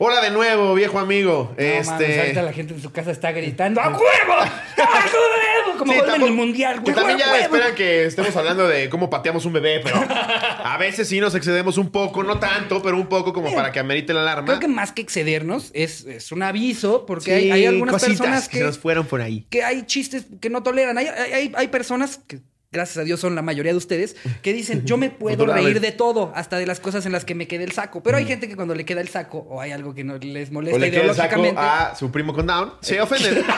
Hola de nuevo, viejo amigo. No, este. mames, ahorita la gente en su casa está gritando ¡A huevo! ¡A huevo! Como Sí, gol en tampoco- el mundial, Que también ¡A ya esperan que estemos hablando de cómo pateamos un bebé, pero a veces sí nos excedemos un poco, no tanto, pero un poco como para que amerite la alarma. Creo que más que excedernos es, es un aviso, porque Sí, hay, hay algunas personas que que, nos fueron por ahí. que hay chistes que no toleran. Hay, hay- hay personas que, gracias a Dios, son la mayoría de ustedes, que dicen, yo me puedo reír de todo, hasta de las cosas en las que me quede el saco. Pero hay gente que cuando le queda el saco o hay algo que no les O molesta le queda el saco a su primo con Down, se ofenden.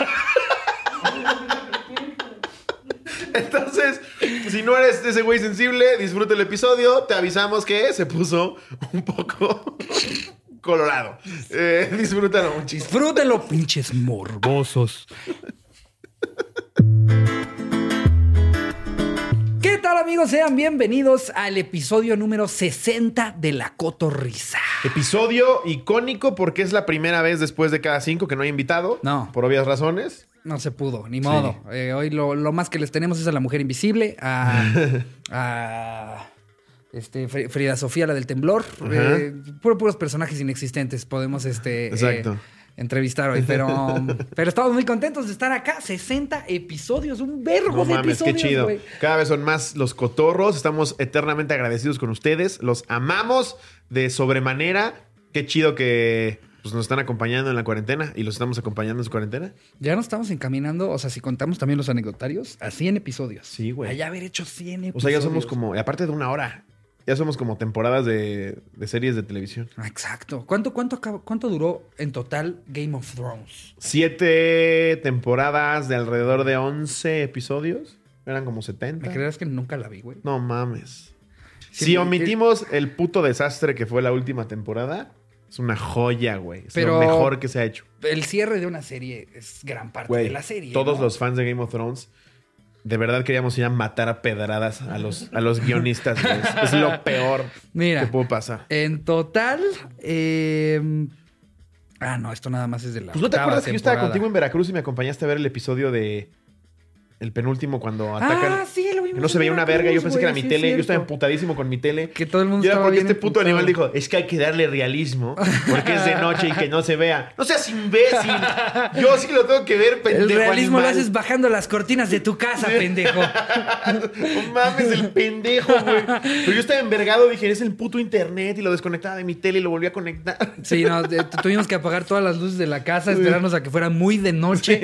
Entonces, si no eres ese güey sensible, disfruta el episodio. Te avisamos que se puso un poco colorado. Eh, disfrútalo muchísimo. Disfrútenlo, pinches morbosos. ¿Qué tal amigos? Sean bienvenidos al episodio número 60 de La Cotorrisa. Episodio icónico porque es la primera vez después de cada cinco que no hay invitado. No. Por obvias razones. No se pudo, ni modo. Eh, hoy lo, lo más que les tenemos es a la mujer invisible, a, a, este, Fr- Frida Sofía, la del temblor. Eh, puro- puros personajes inexistentes podemos este, eh, Exacto. Entrevistar hoy, pero, pero estamos muy contentos de estar acá. 60 episodios, un vergo No de mames, qué episodios, chido. güey. Cada vez son más los cotorros. Estamos eternamente agradecidos con ustedes. Los amamos de sobremanera. Qué chido que pues, nos están acompañando en la cuarentena y los estamos acompañando en su cuarentena. Ya nos estamos encaminando, o sea, si contamos también los anecdotarios, a 100 episodios. Sí, güey. Allá haber hecho 100 episodios. O sea, ya somos como, aparte de una hora, ya somos como temporadas de, de series de televisión. Exacto. ¿Cuánto, cuánto, ¿Cuánto duró en total Game of Thrones? Siete temporadas de alrededor de 11 episodios. Eran como 70. ¿Me creerás que nunca la vi, güey? No mames. Si omitimos el puto desastre que fue la última temporada, es una joya, güey. Es Pero- lo mejor que se ha hecho. El cierre de una serie es gran parte Güey, de la serie. todos ¿no? los fans de Game of Thrones, de verdad queríamos ir a matar a pedradas a los, a los guionistas, güey. Es- Es lo peor Mira. que pudo pasar. En total. eh, Ah, no, esto nada más es de la. Pues no te acuerdas que yo estaba contigo en Veracruz y me acompañaste a ver el episodio de el penúltimo cuando atacan. Ah, sí. Que no se veía una verga, yo pensé que era mi sí es tele, yo estaba emputadísimo con mi tele. Que todo el mundo Y era estaba porque este puto emputado. animal dijo, es que hay que darle realismo, porque es de noche y que no se vea. No seas imbécil. Yo sí lo tengo que ver, pendejo El realismo animal. lo haces bajando las cortinas de tu casa, pendejo. no mames, el pendejo, güey. Pero yo estaba envergado, dije, es el puto internet y lo desconectaba de mi tele y lo volví a conectar. Sí, no, tuvimos que apagar todas las luces de la casa, esperarnos a que fuera muy de noche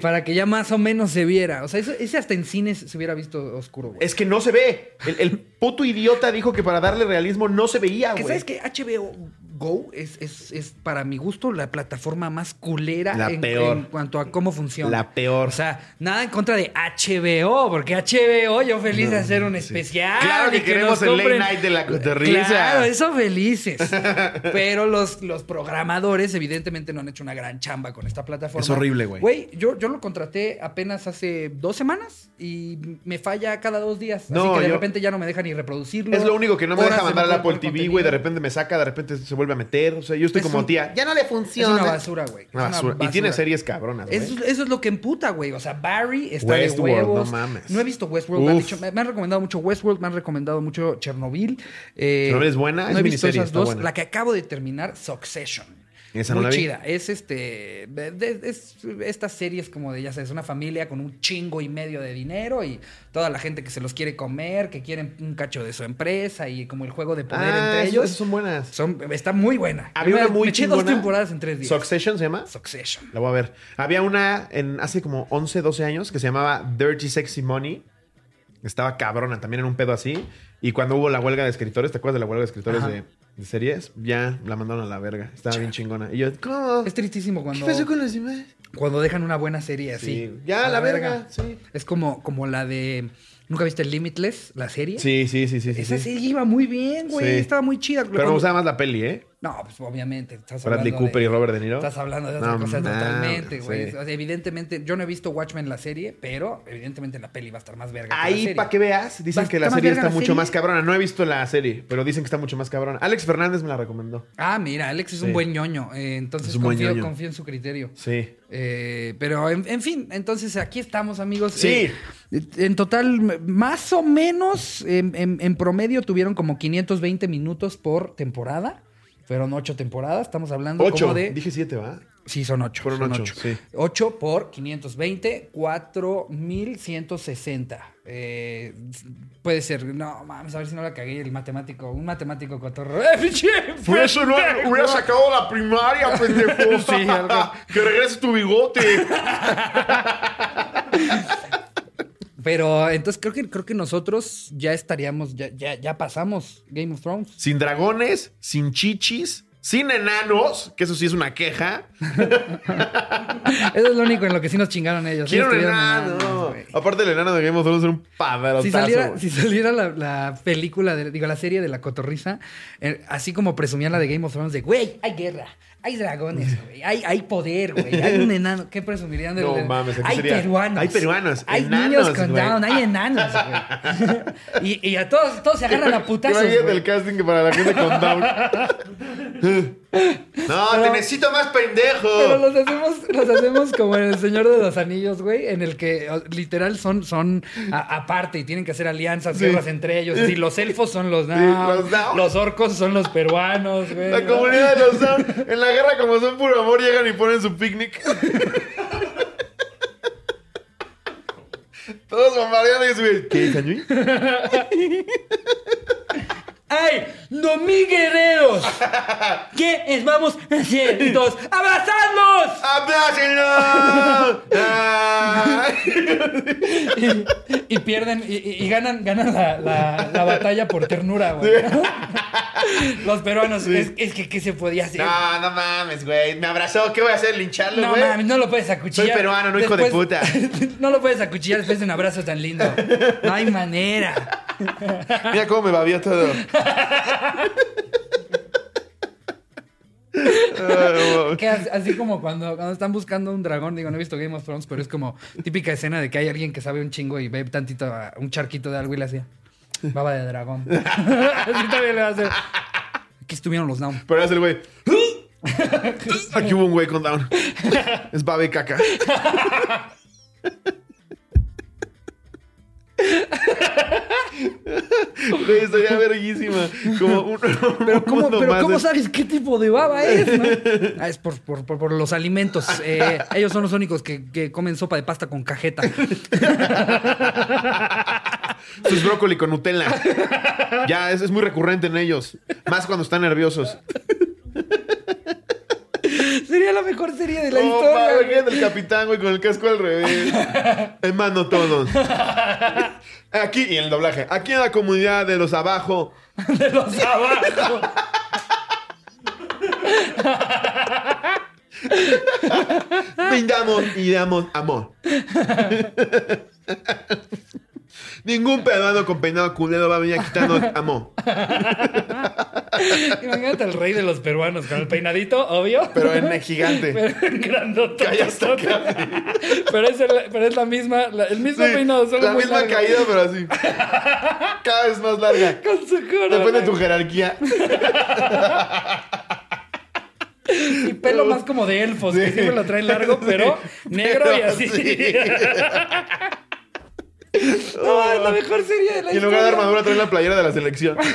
para que ya más o menos se viera. O sea, eso- ese hasta en cines se hubiera visto oscuro, güey. Es que no se ve. El, el puto idiota dijo que para darle realismo no se veía, güey. sabes que HBO Go es, es, es, para mi gusto, la plataforma más culera La en, peor. en cuanto a cómo funciona. La peor. O sea, nada en contra de HBO, porque HBO, yo feliz de hacer un especial. Claro que queremos el late night de la cotorriza. Claro, eso felices. Pero los, los programadores, evidentemente, no han hecho una gran chamba con esta plataforma. Es horrible, güey. Güey, yo, yo lo contraté apenas hace dos semanas y me falla cada dos días. No, Así que de yo- repente ya no me deja ni reproducirlo. Es lo único que no me deja de mandar al Apple TV, güey. De repente me saca, de repente se vuelve a meter. O sea, yo estoy Es como un- tía. Ya no le Es funciona. una basura, güey. Una Es basura. Y tiene series cabronas. Eso, eso es lo que emputa, güey. O sea, Barry está Westworld, de huevos. no mames. No he visto Westworld. Me han, Uf. dicho- me- me han recomendado mucho Westworld, me han recomendado mucho Chernobyl. Eh, ¿Chernobyl es buena? No Es he visto esas dos. buena. La que acabo de terminar, Succession. Esa no Muy vi. chida. Es este. es estas series como de, ya sabes, una familia con un chingo y medio de dinero y toda la gente que se los quiere comer, que quieren un cacho de su empresa y como el juego de poder Ah, entre ellos. esas son buenas. Son, está muy buena. Había una muy me eché dos temporadas en tres días. Succession se llama. Succession. La voy a ver. Había una en hace como 11, 12 años que se llamaba Dirty Sexy Money. Estaba cabrona, también en un pedo así. Y cuando hubo la huelga de escritores, ¿te acuerdas de la huelga de escritores Ajá. de, de series? Ya la mandaron a la verga. Estaba bien chingona. Y yo, ¿cómo? Es tristísimo ¿Qué cuando, pasó con los demás? cuando dejan una buena serie así. Sí. Ya, A la verga, sí. Es como, como la de. ¿Nunca viste Limitless, la serie? Sí, sí, sí, sí. Esa sí. serie iba muy bien, güey. Estaba muy chida. Pero me Cuando- gustaba más la peli, ¿eh? No, pues obviamente. Estás Bradley hablando Cooper de- y Robert De Niro. Estás hablando de otra No cosa totalmente, güey. sí. O sea, evidentemente, yo no he visto Watchmen la serie, pero evidentemente la peli va a estar más verga. Ahí, para que veas, dicen que la serie está la mucho serie. más cabrona. No he visto la serie, pero dicen que está mucho más cabrona. Alex Fernández me la recomendó. Ah, mira, Alex es Sí. un buen ñoño. eh, entonces confío, ñoño. confío en su criterio. Sí. Eh, pero en, en fin, entonces aquí estamos, amigos. Sí. Eh, en total, más o menos, en, en- en promedio tuvieron como 520 minutos por temporada. Fueron ocho temporadas. Estamos hablando Ocho. como de. Dije siete, ¿va? Sí, son ocho. Fueron son ocho, sí. 8 por 520, 4160. Eh, puede ser. No, mames, a ver si no la cagué el matemático. Un matemático cotorro. ¡Eh! Por eso no hubiera sacado la primaria, pendejo. Sí, que regrese tu bigote. Pero entonces creo que, creo que nosotros ya estaríamos, ya, ya, ya pasamos Game of Thrones. Sin dragones, sin chichis, sin enanos, que eso sí es una queja. Eso es lo único en lo que sí nos chingaron ellos. Quiero un enano. enanos. Aparte el enano de Game of Thrones era un padrotazo. Si saliera, si saliera la, la película, de, digo, la serie de la cotorriza, eh, así como presumían la de Game of Thrones, de, güey, hay guerra, hay dragones, güey, hay, hay poder, güey, hay un enano. ¿Qué presumirían del No del- mames, aquí Hay sería- peruanos. hay peruanos, Hay enanos, niños con güey. down, hay enanos, güey. y, y a todos, todos se agarran a putazos, Imagínate güey. el casting que para la gente con down. no, te necesito más pendejo. Pero los hacemos, los hacemos como en El Señor de los Anillos, güey, en el que literal son, son aparte y tienen que hacer alianzas, Sí. guerras entre ellos. Los elfos son los Sí, Down, los los orcos son los peruanos, güey. La comunidad de los down. En la guerra, como son puro amor, llegan y ponen su picnic. Todos bombardeando y su ¿Qué, Cañuy? ¡Ay! ¡No mi guerreros! ¿Qué es vamos a hacer? Y todos, ¡abrazadlos! ¡Abrácenlo! Ay. Y, y pierden, y, ganan, ganan la, la- la batalla por ternura, güey. Los peruanos, Sí. es, es que ¿qué se podía hacer? No, no mames, güey. Me abrazó. ¿Qué voy a hacer? ¿Lincharlo, No güey? mames, no lo puedes acuchillar. Soy peruano, no hijo de puta. no lo puedes acuchillar después de un abrazo tan lindo. No hay manera. Mira cómo me babió todo. Que así como cuando, cuando están buscando un dragón, digo, no he visto Game of Thrones, pero es como típica escena de que hay alguien que sabe un chingo y ve tantito, a- un charquito de algo y le hacía baba de dragón. así también le va a hacer. Aquí estuvieron los down. Pero hace el güey. Aquí hubo un güey con down. Es babe caca. Güey, estaría verguísima. Como un. Pero ¿cómo, mundo pero más ¿cómo de- sabes qué tipo de baba es? no? Ah, es por, por- por- por los alimentos. Eh, ellos son los únicos que, que comen sopa de pasta con cajeta. Sus brócoli con Nutella. Ya, es, es muy recurrente en ellos. Más cuando están nerviosos. Sería la mejor serie de la Oh, historia. madre, el capitán, güey, con el casco al revés. Hermano todos. Aquí, y el doblaje. Aquí en la comunidad de los abajo. De los abajo. Brindamos y damos amor. Ningún peruano con peinado culero va a venir a quitarnos amor. Imagínate al rey de los peruanos con el peinadito, obvio. Pero en gigante. Pero en. Pero es, el, pero es la misma, la- el mismo Sí, peinado, solo la muy misma caída, pero así. Cada vez más larga. Con su corona. Depende de tu jerarquía. Y pelo más como de elfos, que siempre lo traen largo, pero negro y así. No, es la mejor serie de la Y en lugar de historia. armadura traen la playera de la selección.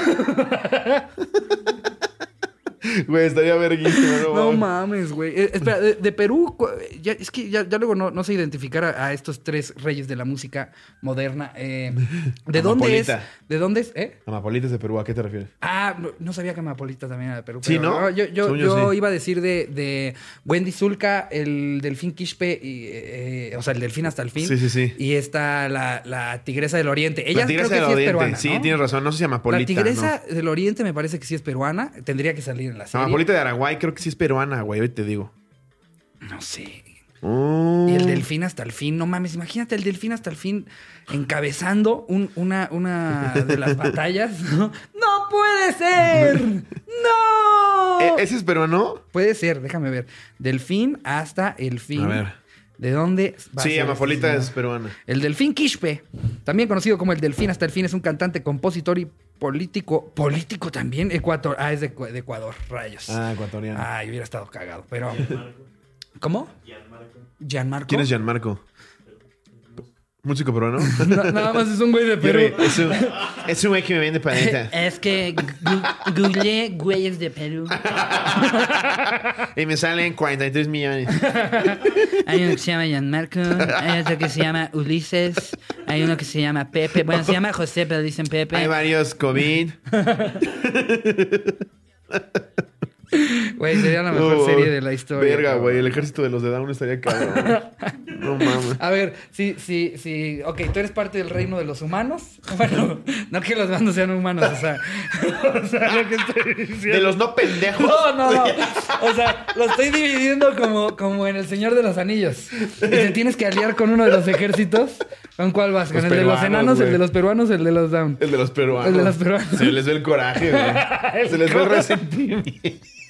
Güey, estaría verguísima, no, No mames. güey. Eh, espera, de, de Perú, ya- es que ya, ya luego no, no sé identificar a, a estos tres reyes de la música moderna. Eh, ¿De dónde es? ¿De dónde es? ¿Eh? Amapolitas de Perú, ¿a qué te refieres? Ah, no, no sabía que Amapolita también era de Perú. Sí, pero, ¿no? Yo, yo, yo, sí. iba a decir de, de Wendy Zulka, el delfín Quispe, y, eh, o sea, el delfín hasta el fin. Sí, sí, sí. Y está la, la tigresa del oriente. Ella la tigresa creo que del sí es Oriente. peruana. sí, tienes razón. No sé si Amapolita. La tigresa del oriente me parece que sí es peruana. Tendría que salir en la No. serie. Amapolita de Araguay creo que sí es peruana, güey. Hoy te digo. No sé. Oh. Y el delfín hasta el fin, no mames, imagínate el delfín hasta el fin encabezando un- una, una de las batallas. ¿no? ¡No puede ser! ¡No! ¿E- ¿Ese es peruano? Puede ser, déjame ver. Delfín hasta el fin. A ver. ¿De dónde va Sí, ser Amapolita este es peruana. El delfín Quispe, también conocido como el delfín hasta el fin, es un cantante, compositor y político. Político también, Ecuador. Ah, es de, de Ecuador, rayos. Ah, ecuatoriano. Ay, hubiera estado cagado, pero. ¿Cómo? Gianmarco. ¿Quién es Gianmarco? Músico peruano. Na- nada más es un güey de Perú. Es un, es un güey que me vende paleta. Es que gu- googleé güeyes de Perú. y me salen 43 millones. Hay uno que se llama Gianmarco, hay otro que se llama Ulises, hay uno que se llama Pepe. Bueno, se llama José, pero dicen Pepe. Hay varios COVID. Güey, sería la mejor Oh, serie de la historia. Verga, güey. El ejército de los de Down estaría cabrón. No mames. A ver, sí, sí, sí. Ok, tú eres parte del reino de los humanos. Bueno, no que los humanos sean humanos, o sea. O sea, lo que estoy diciendo. De los no pendejos. No, no, no. O sea, lo estoy dividiendo como, como en El Señor de los Anillos. Y te tienes que aliar con uno de los ejércitos. ¿Con cuál vas? ¿Con Los el de los enanos, el de los peruanos, el de los down? El de los peruanos. El de los peruanos. Se les ve el coraje, güey. Se les ve el resentimiento.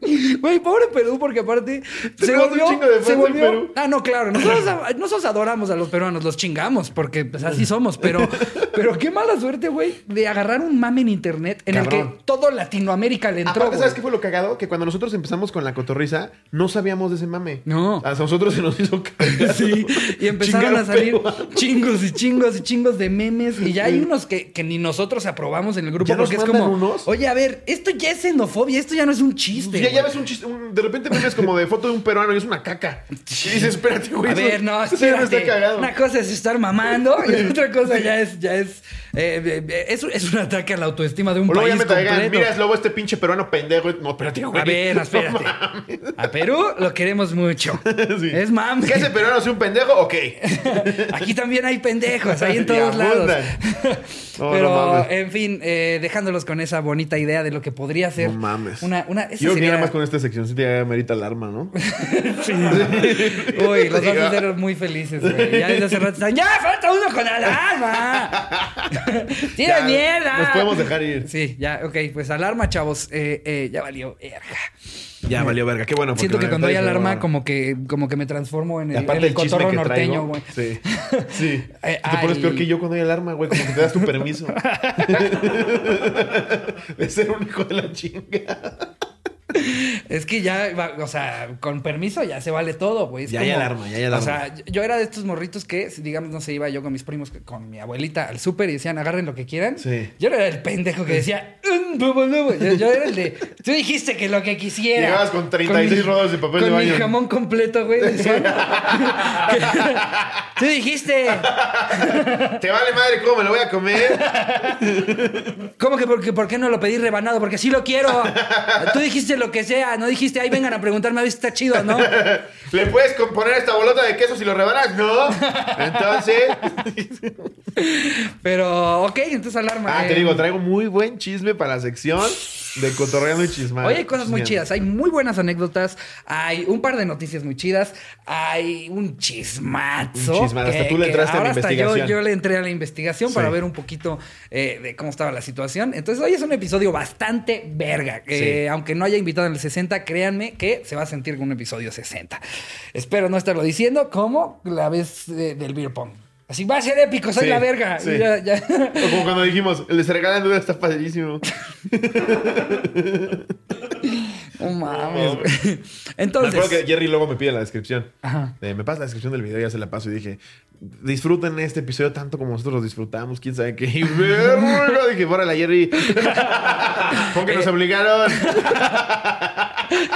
Güey, pobre Perú, porque aparte se un volvió, de se volvió. Perú. Ah, no, claro. Nosotros, nosotros adoramos a los peruanos, los chingamos, porque pues, así somos. Pero, pero qué mala suerte, güey, de agarrar un mame en internet en el que todo Latinoamérica le entró. Aparte. ¿sabes qué fue lo cagado? Que cuando nosotros empezamos con la cotorriza, no sabíamos de ese mame. No. A nosotros se nos hizo cagado. Sí, y empezaron Chingar a salir chingos y chingos y chingos de memes. Y ya hay unos que, que ni nosotros aprobamos en el grupo ¿Ya nos porque es como, unos? oye, a ver, esto ya es xenofobia, esto ya no es un chiste. Ya, ya güey". ves un chiste, un- de repente memes como de foto de un peruano y es una caca. Y dices, espérate, güey. A ver, no, espérate. está cagado. Una cosa es estar mamando y otra cosa ya es, ya es, eh, eh, es, es un ataque a la autoestima de un O luego ya me traigan, mira, es lobo este pinche peruano pendejo. No, espérate, güey. a ver, no, espérate. a Perú lo queremos mucho. Sí. Es mame. ¿Que ese peruano sea un pendejo? Ok. Aquí también hay pendejos, hay en todos lados. No, Pero, no mames. en fin, eh, dejándolos con esa bonita idea de lo que podría ser. No mames. Una, una, esa Yo que sería- nada más con esta sección sí te merita alarma, ¿no? Sí. Uy, los vas a hacer muy felices, güey. Ya desde hace rato están, ¡ya falta uno con alarma! ¡Tira Ya, mierda! Nos podemos dejar ir. Sí, ya, ok, pues alarma, chavos. Eh, eh, ya valió. Ya valió verga. Qué bueno. Siento que cuando hay alarma, como que, como que me transformo en el, en el cotorro norteño, güey. Sí. Sí. Eh, te pones peor que yo cuando hay alarma, güey. Como que te das tu permiso. de ser un hijo de la chinga. Es que ya, o sea, con permiso ya se vale todo, güey. Es Ya hay alarma, ya hay alarma. O sea, yo era de estos morritos que, digamos, no sé, iba yo con mis primos, con mi abuelita al súper y decían, agarren lo que quieran. Sí. Yo era el pendejo que decía, yo, yo era el de, tú dijiste que lo que quisiera. Llegabas con 36 mi- rodados de papel de Con mi baño. jamón completo, güey. tú dijiste, Te vale madre cómo me lo voy a comer. ¿cómo que por, qué- por qué no lo pedí rebanado? Porque sí lo quiero. Tú dijiste lo que sea, no dijiste, ahí vengan a preguntarme a ver si está chido, ¿no? ¿Le puedes componer esta bolota de queso si lo rebanas? No. Entonces. Pero, ok, entonces alarma. Ah, te eh, digo, traigo muy buen chisme para la sección de cotorreando y chismando. Oye, hay cosas muy chidas. Hay muy buenas anécdotas. Hay un par de noticias muy chidas. Hay un chismazo. Un chismazo. Hasta tú le entraste a la ahora hasta yo- investigación. Yo, le entré a la investigación para ver un poquito eh, de cómo estaba la situación. Entonces, hoy es un episodio bastante verga. Eh, Sí. Aunque no haya invitado en el 60, créanme que se va a sentir como un episodio 60. Espero no estarlo diciendo como la vez eh, del beer pong. Así va a ser épico, soy Sí, la verga. sí. Y ya- ya. O como cuando dijimos, el de se regalan duda está padrísimo. No mames, güey. Me Entonces. acuerdo que Jerry luego me pide la descripción. Ajá. Eh, me pasa la descripción del video, ya se la paso y dije, disfruten este episodio tanto como nosotros lo disfrutamos, quién sabe qué. Y verga, dije, órale, Jerry. Porque nos obligaron.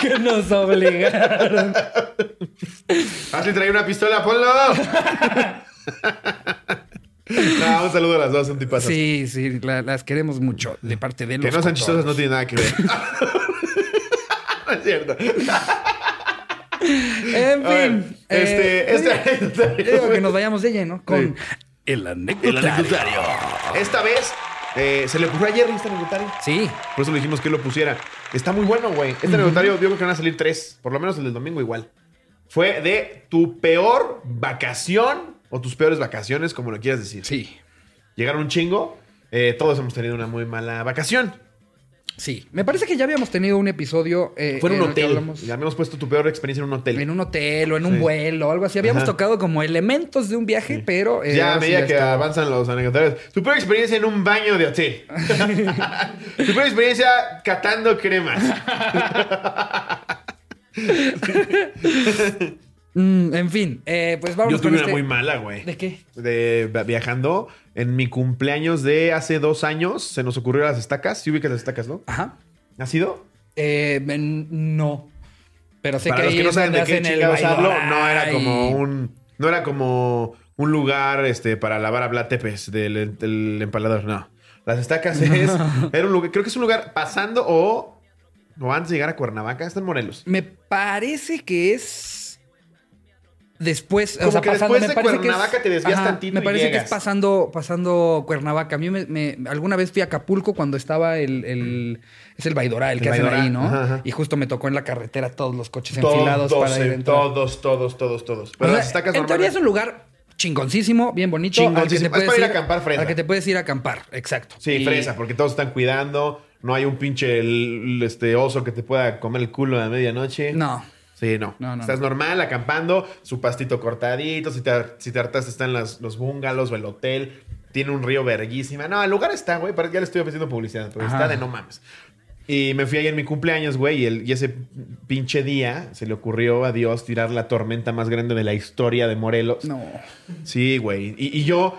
que nos obligaron. Ashley trae una pistola, ponlo. no, un saludo a las dos, son tipazas. Sí, sí, la- las queremos mucho de parte de los Que no sean chistosas no tiene nada que ver. no es cierto. En ver, fin. este, eh, este yo anecdotario. digo que nos vayamos de lleno con Sí. el anecdotario. Esta vez eh, se le ocurrió a Jerry este anecdotario. Sí, Por eso le dijimos que lo pusiera. Está muy bueno, güey. Este anecdotario, yo creo que van a salir tres. Por lo menos el del domingo igual. Fue de tu peor vacación o tus peores vacaciones, como lo quieras decir. sí, Llegaron un chingo. eh, todos hemos tenido una muy mala vacación. sí. Me parece que ya habíamos tenido un episodio. eh, Fue en un hotel. hablamos Ya habíamos puesto tu peor experiencia en un hotel. En un hotel o en un Sí. vuelo o algo así. Habíamos Ajá. tocado como elementos de un viaje, pero. eh, ya a sí medida que avanzan los anecdotarios. Tu peor experiencia en un baño de hotel. tu peor experiencia catando cremas. Mm, en fin, eh, pues vamos Yo tuve una este- muy mala, güey. ¿De qué? De viajando. En mi cumpleaños de hace dos años se nos ocurrió las estacas. Sí ubicas las estacas, ¿no? Ajá. ¿Ha sido? Eh, no. Pero sé Para que los que no saben de qué chingados hablo, no era como un... No era como un lugar este, para lavar a blatepes del, del empalador, no. Las estacas es... Era un lugar... Creo que es un lugar pasando o... O antes de llegar a Cuernavaca. Está en Morelos. Me parece que es después, Como o sea, que pasando, después me de parece que es- Cuernavaca te desvías tantito Me y parece que es pasando, pasando Cuernavaca. A mí me, me- alguna vez fui a Acapulco cuando estaba el, el- es el Baidorá, el que El hacen ahí, ¿no? ajá, ajá. Y justo me tocó en la carretera todos los coches enfilados Todos, para ir entrar. todos, todos, todos, todos. O Pero sea, las estacas en teoría es un lugar chingoncísimo, bien bonito. al que te Chingoncísimo. Es puedes para ir a acampar fresa. Al que te puedes ir a acampar, exacto. Sí, Y- fresa, porque todos están cuidando. No hay un pinche el- este oso que te pueda comer el culo a medianoche. No. Sí, no. No, no, Estás normal, acampando, su pastito cortadito. Si te, si te hartaste, están las, los bungalows o el hotel. Tiene un río verguísima. No, el lugar está, güey. Ya le estoy ofreciendo publicidad, pero Ajá. está de no mames. Y me fui ahí en mi cumpleaños, güey, y, el- y ese pinche día se le ocurrió a Dios tirar la tormenta más grande de la historia de Morelos. No. Sí, güey. Y, y yo,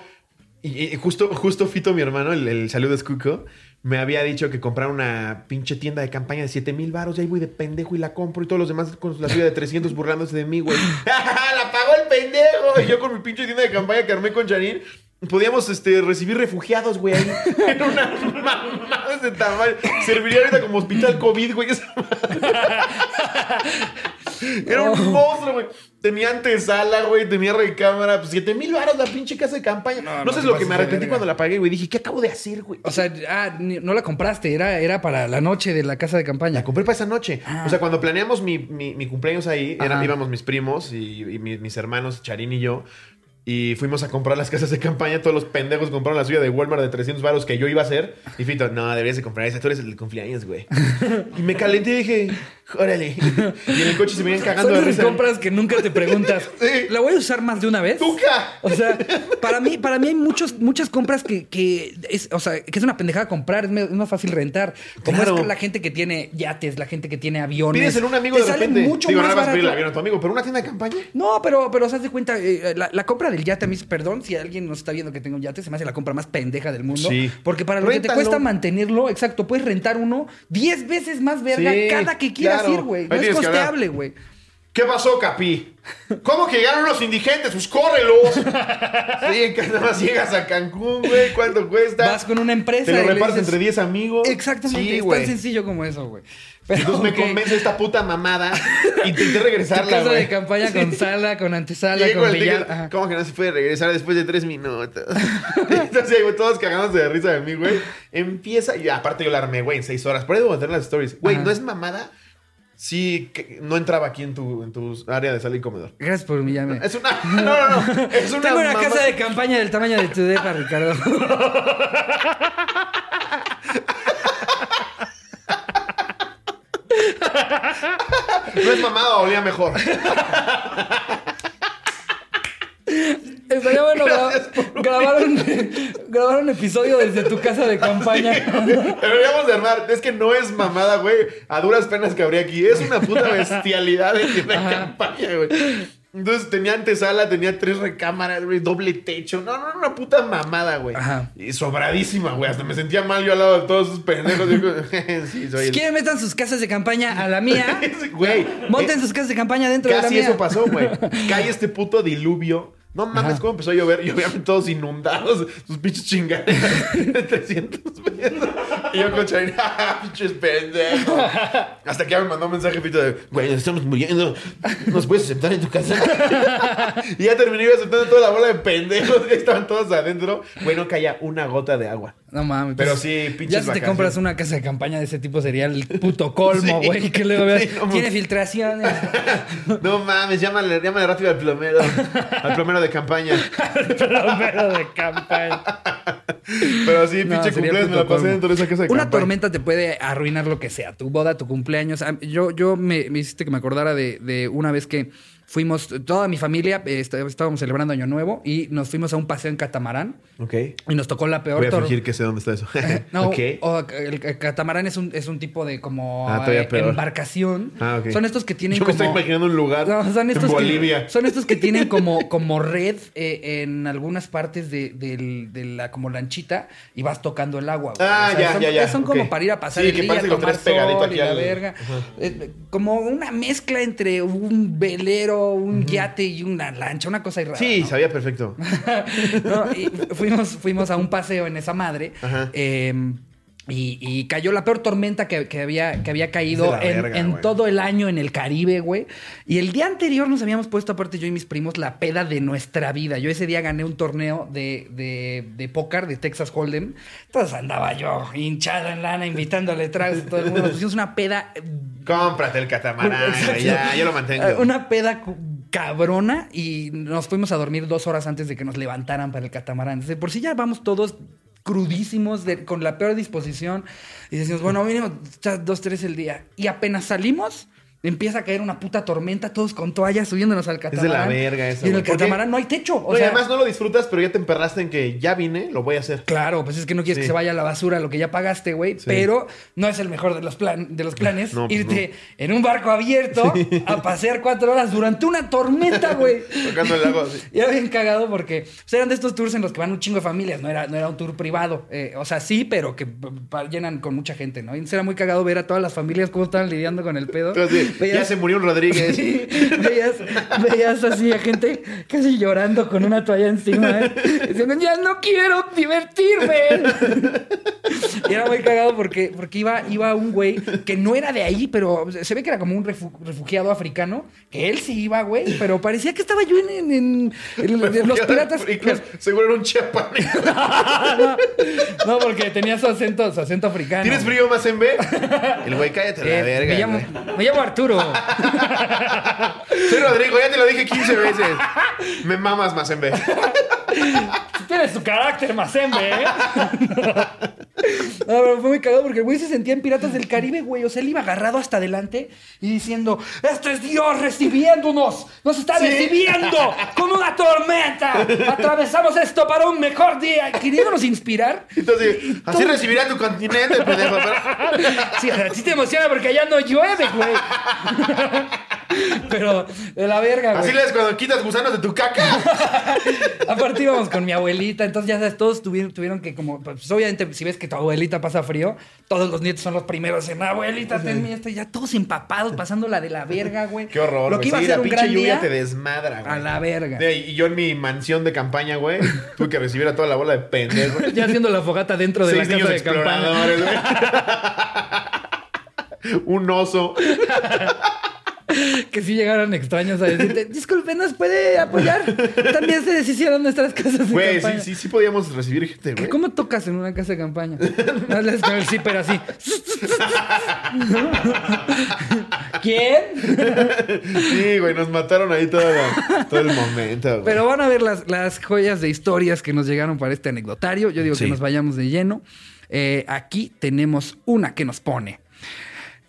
y, justo, justo Fito, mi hermano, el, saludo es Cuco, me había dicho que comprara una pinche tienda de campaña de 7 mil baros. Y ahí voy de pendejo y la compro. Y todos los demás con la suya de 300 burlándose de mí, güey. ¡La pagó el pendejo! Y yo con mi pinche tienda de campaña que armé con Charín. Podíamos este, recibir refugiados, güey, ahí. En una mamada de tamaño. Serviría ahorita como hospital COVID, güey. Era un monstruo, güey. Tenía antesala, güey. Tenía recámara. Pues 7 mil baros la pinche casa de campaña. No, no sé lo que me arrepentí verga. cuando la pagué, güey. Dije, ¿qué acabo de hacer, güey? O sea, ah, no la compraste, era, era para la noche de la casa de campaña. La compré para esa noche. O sea, cuando planeamos mi, mi- mi cumpleaños ahí, eran- íbamos mis primos y, y mi- mis hermanos, Charín y yo. Y fuimos a comprar las casas de campaña. Todos los pendejos compraron la suya de Walmart de 300 baros que yo iba a hacer. Y Fito, no, deberías de comprar esa. Tú eres el cumpleaños, güey. y me calenté y dije, órale. y en el coche se venían cagando Son de esas risa. compras que nunca te preguntas. Sí. ¿La voy a usar más de una vez? ¡Tuca! O sea, para mí, para mí hay muchos, muchas compras que, que es, o sea, que es una pendejada comprar, es, me- más fácil rentar. Como Claro. es la gente que tiene yates, la gente que tiene aviones. Pídeselo a un amigo de repente. mucho Digo, no más le vas a pedir el avión a tu amigo, pero una tienda de campaña. No, pero, pero se hace cuenta, eh, la, la compra del yate a mí, perdón, si alguien nos está viendo que tengo un yate, se me hace la compra más pendeja del mundo. Sí. Porque para lo que te cuesta mantenerlo, exacto, puedes rentar uno 10 veces más verga Sí, cada que quieras claro. ir, güey. No es costeable, güey. ¿Qué pasó, Capi? ¿Cómo que llegaron los indigentes? Pues córrelos. sí, que nada más llegas a Cancún, güey. ¿Cuánto cuesta? Vas con una empresa Te lo repartes dices- entre 10 amigos. Exactamente, Sí, es tan sencillo como eso, güey. Pero, Entonces me convence esta puta mamada. Intenté regresarla, casa de campaña con sala, con antesala, Llego con billar. ¿Cómo que no se puede regresar después de tres minutos? Entonces, güey, todos cagándose de risa de mí, güey. Empieza, y aparte yo la armé, güey, en seis horas. Por ahí debo meter las stories. Güey, no es mamada. Sí, que no entraba aquí en tu, en tu área de sala y comedor. Gracias por humillarme. Es una. No, no, no. Es una. Tengo una mamá- casa de campaña del tamaño de tu depa, Ricardo. No es mamada, olía mejor. Estaría bueno gra- grabar, un, grabar un episodio desde tu casa de campaña. Deberíamos de armar. Es que no es mamada, güey. A duras penas que habría aquí. Es una puta bestialidad de de campaña, güey. Entonces tenía antesala, tenía tres recámaras, güey, doble techo. No, no, una puta mamada, güey. Ajá. Y sobradísima, güey. Hasta me sentía mal yo al lado de todos esos pendejos. Sí, soy Si el... quieren, metan sus casas de campaña a la mía. Güey. Monten eh, sus casas de campaña dentro de la Casi mía. eso pasó, güey. Cae este puto diluvio. No mames, Ajá. cómo empezó a llover. Y obviamente todos inundados, sus pinches chingaderas de 300 pesos. Y yo con Chain, ¡ah, pinches pendejos! Hasta que ya me mandó un mensaje Fito de, güey, nos estamos muriendo. ¿Nos puedes aceptar en tu casa? y ya terminé aceptando toda la bola de pendejos que estaban todos adentro. Güey, no caía una gota de agua. No mames. Pero sí, pinches Ya si te compras una casa de campaña de ese tipo sería el puto colmo, Sí. güey. que luego veas, Sí, no, tiene filtraciones. No mames, llámale, llámale rápido al plomero. Al plomero de campaña. Plomero de campaña. Pero sí, No, pinche sería cumpleaños me la pasé dentro de esa casa de Una campaña. tormenta te puede arruinar lo que sea, tu boda, tu cumpleaños. Yo, yo me, me hiciste que me acordara de, de una vez que fuimos, toda mi familia, eh, está- estábamos celebrando Año Nuevo y nos fuimos a un paseo en catamarán Ok. y nos tocó la peor Voy a fingir que sé dónde está eso. No, ok. o el, el catamarán es un, es un tipo de como Ah, eh, peor. embarcación. Ah, ok. Son estos que tienen Yo me como... estoy imaginando un lugar No, son estos en que- Bolivia. son estos que tienen como, como red eh, en algunas partes de, de la como lanchita y vas tocando el agua. güey. Ah, ya, son, ya, ya, Son como para ir a pasar Sí, el que día, que tomar traes pegadito sol aquí y la al- verga. Eh, como una mezcla entre un velero, un yate y una lancha, una cosa rara. Sí, ¿no? sabía perfecto. No, y fuimos, fuimos a un paseo en esa madre. Ajá. eh, y, y cayó la peor tormenta que, que había, que había caído en, verga, en güey. todo el año en el Caribe, güey. Y el día anterior nos habíamos puesto, aparte yo y mis primos, la peda de nuestra vida. Yo ese día gané un torneo de, de, de póker de Texas Hold'em. Entonces andaba yo hinchado en lana, invitándole tragos a todo el mundo. Nos pusimos una peda Cómprate el catamarán, ya, yo lo mantengo. Eh, Una peda cabrona y nos fuimos a dormir dos horas antes de que nos levantaran para el catamarán. Entonces, por si ya vamos todos crudísimos, de- con la peor disposición. Y decimos, bueno, mínimo dos, tres el día. Y apenas salimos, empieza a caer una puta tormenta, todos con toallas subiéndonos al de la catamarán. verga eso, Y en el catamarán no hay techo. O No, y sea, además no lo disfrutas, pero ya te emperraste en que ya vine, lo voy a hacer. Claro, pues es que no quieres Sí. que se vaya a la basura lo que ya pagaste, güey. Sí. Pero no es el mejor de los, plan, de los planes No, pues irte en un barco abierto a pasear cuatro horas durante una tormenta, güey. Tocando el lago así. Y era bien cagado porque pues, eran de estos tours en los que van un chingo de familias, no era, no era un tour privado. Eh, o sea, sí, pero que llenan con mucha gente, ¿no? Y era muy cagado ver a todas las familias cómo estaban lidiando con el pedo. Entonces, Veías- ya se murió un Rodríguez. Sí, veías, veías así a gente casi llorando con una toalla encima, ¿eh? diciendo, ya no quiero divertirme. Y era muy cagado porque, porque iba, iba un güey que no era de ahí, pero se ve que era como un refu- refugiado africano, que él sí iba, güey, pero parecía que estaba yo en, en- en- en- en los piratas. Africanos. Seguro era un chiapaneco. no, no, porque tenía su acento, su acento africano. ¿Tienes frío más en B? El güey, cállate Eh, la verga. me, llamo, me llamo Arturo. Soy Rodrigo, ya te lo dije 15 veces. Me mamas más en B. Tienes tu carácter, Mazembe, ¿eh? No, pero fue muy cagado porque el güey se sentía en Piratas del Caribe, güey. O sea, él iba agarrado hasta adelante y diciendo: Esto es Dios recibiéndonos. Nos está recibiendo con una tormenta. Atravesamos esto para un mejor día. Queriéndonos inspirar. Entonces, así recibirá tu continente, pendejo. Sí, sí te emociona porque allá no llueve, güey. Pero de la verga, güey. Así le das cuando quitas gusanos de tu caca. Aparte íbamos con mi abuelita, entonces ya sabes, todos tuvieron, tuvieron que como, pues obviamente si ves que tu abuelita pasa frío, todos los nietos son los primeros en, abuelita, ten esto, y ya todos empapados, pasando la de la verga, güey. Qué horror, Lo que iba Sí, a ser la un pinche gran lluvia día, te desmadra, güey. a la verga. Y yo en mi mansión de campaña, güey, tuve que recibir a toda la bola de pendejos. Ya haciendo la fogata dentro de Seis la casa de campaña. exploradores, güey. Un oso. Que sí llegaron extraños a decirte, disculpe, ¿nos puede apoyar? También se deshicieron nuestras casas de Güey, sí, campaña. sí, sí podíamos recibir gente, güey. ¿Cómo tocas en una casa de campaña? Hablas con el zipper así. ¿Quién? Sí, güey, nos mataron ahí todo, la- todo el momento, güey. Pero van a ver las, las joyas de historias que nos llegaron para este anecdotario. Yo digo Sí. que nos vayamos de lleno. Eh, aquí tenemos una que nos pone.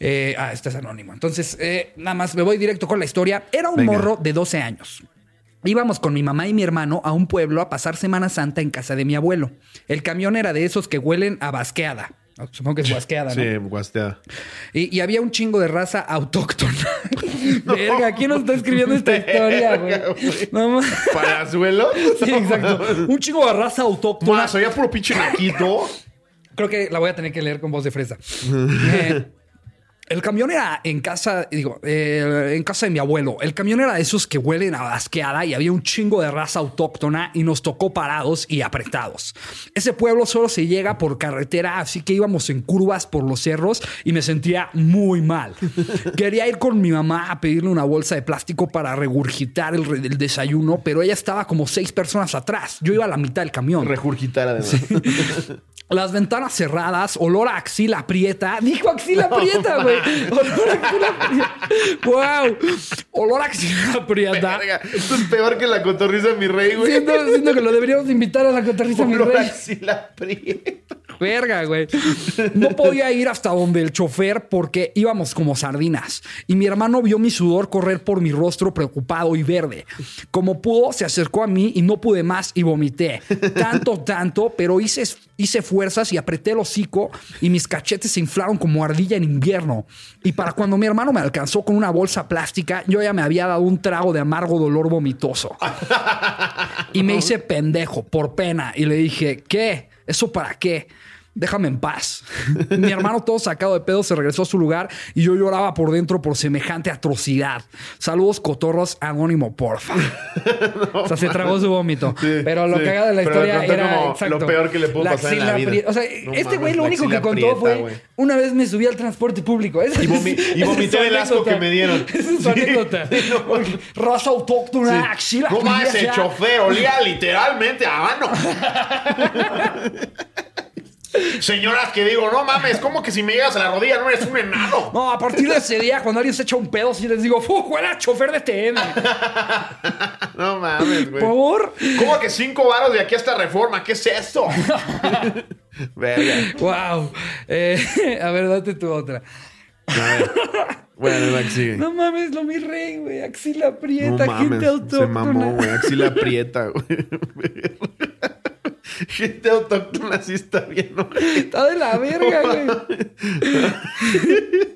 Eh, ah, este es anónimo. Entonces, eh, nada más me voy directo con la historia. Era un Venga. morro de 12 años. Íbamos con mi mamá y mi hermano a un pueblo a pasar Semana Santa en casa de mi abuelo. El camión era de esos que huelen a basqueada. Supongo que es basqueada, ¿no? Sí, guasteada. Y, y había un chingo de raza autóctona. Verga, ¿quién nos está escribiendo esta historia, güey? No mames. ¿Palazuelo? Sí, exacto. Un chingo de raza autóctona. Más, oía puro pinche naquito. Creo que la voy a tener que leer con voz de fresa. Eh, el camión era en casa, digo, eh, en casa de mi abuelo. El camión era de esos que huelen a basqueada y había un chingo de raza autóctona y nos tocó parados y apretados. Ese pueblo solo se llega por carretera, así que íbamos en curvas por los cerros y me sentía muy mal. Quería ir con mi mamá a pedirle una bolsa de plástico para regurgitar el, re- el desayuno, pero ella estaba como seis personas atrás. Yo iba a la mitad del camión. Regurgitar, además. las ventanas cerradas, olor a axila aprieta. Dijo axila aprieta, güey. Olor a axila aprieta. ¡Wow! Olor a axila aprieta. Verga, esto es peor que la cotorriza de mi rey, güey. Siento, siento que lo deberíamos invitar a la cotorriza, mi Olor a rey. axila prieta. Verga, güey. No podía ir hasta donde el chofer porque íbamos como sardinas. Y mi hermano vio mi sudor correr por mi rostro preocupado y verde. Como pudo, se acercó a mí y no pude más y vomité. Tanto, tanto, pero hice, hice fuerzas y apreté el hocico y mis cachetes se inflaron como ardilla en invierno. Y para cuando mi hermano me alcanzó con una bolsa plástica, yo ya me había dado un trago de amargo dolor vomitoso. Y me hice pendejo por pena y le dije, ¿qué? ¿Eso para qué? Déjame en paz. Mi hermano todo sacado de pedo se regresó a su lugar y yo lloraba por dentro por semejante atrocidad. Saludos cotorros, anónimo, porfa. o sea, se tragó su vómito. Sí, Pero lo sí. que haga de la Pero historia era como exacto, lo peor que le pudo pasar en la vida. O sea, No este güey lo la único que contó fue una vez me subí al transporte público. Y vomi- y vomité del asco que me dieron. Esa es su Sí. anécdota. Raza autóctona, axila No mames, el chofer olía literalmente a ano. Señoras que digo, no mames, ¿cómo que si me llegas a la rodilla no eres un enano? No, a partir de ese día, cuando alguien se echa un pedo, sí les digo, ¡Fu, fuera chofer de TN! No mames, güey. ¿Por? ¿Cómo que cinco varos de aquí hasta reforma? ¿Qué es esto? Verga. ¡Wow! Eh, a ver, date tu otra. A ver. Bueno, sigue. No mames, lo mi rey, güey. Axila No prieta, mames, gente se autóctona. mamó, güey. Axila aprieta, güey. Gente autóctona sí está bien, ¿no? Está de la verga, güey.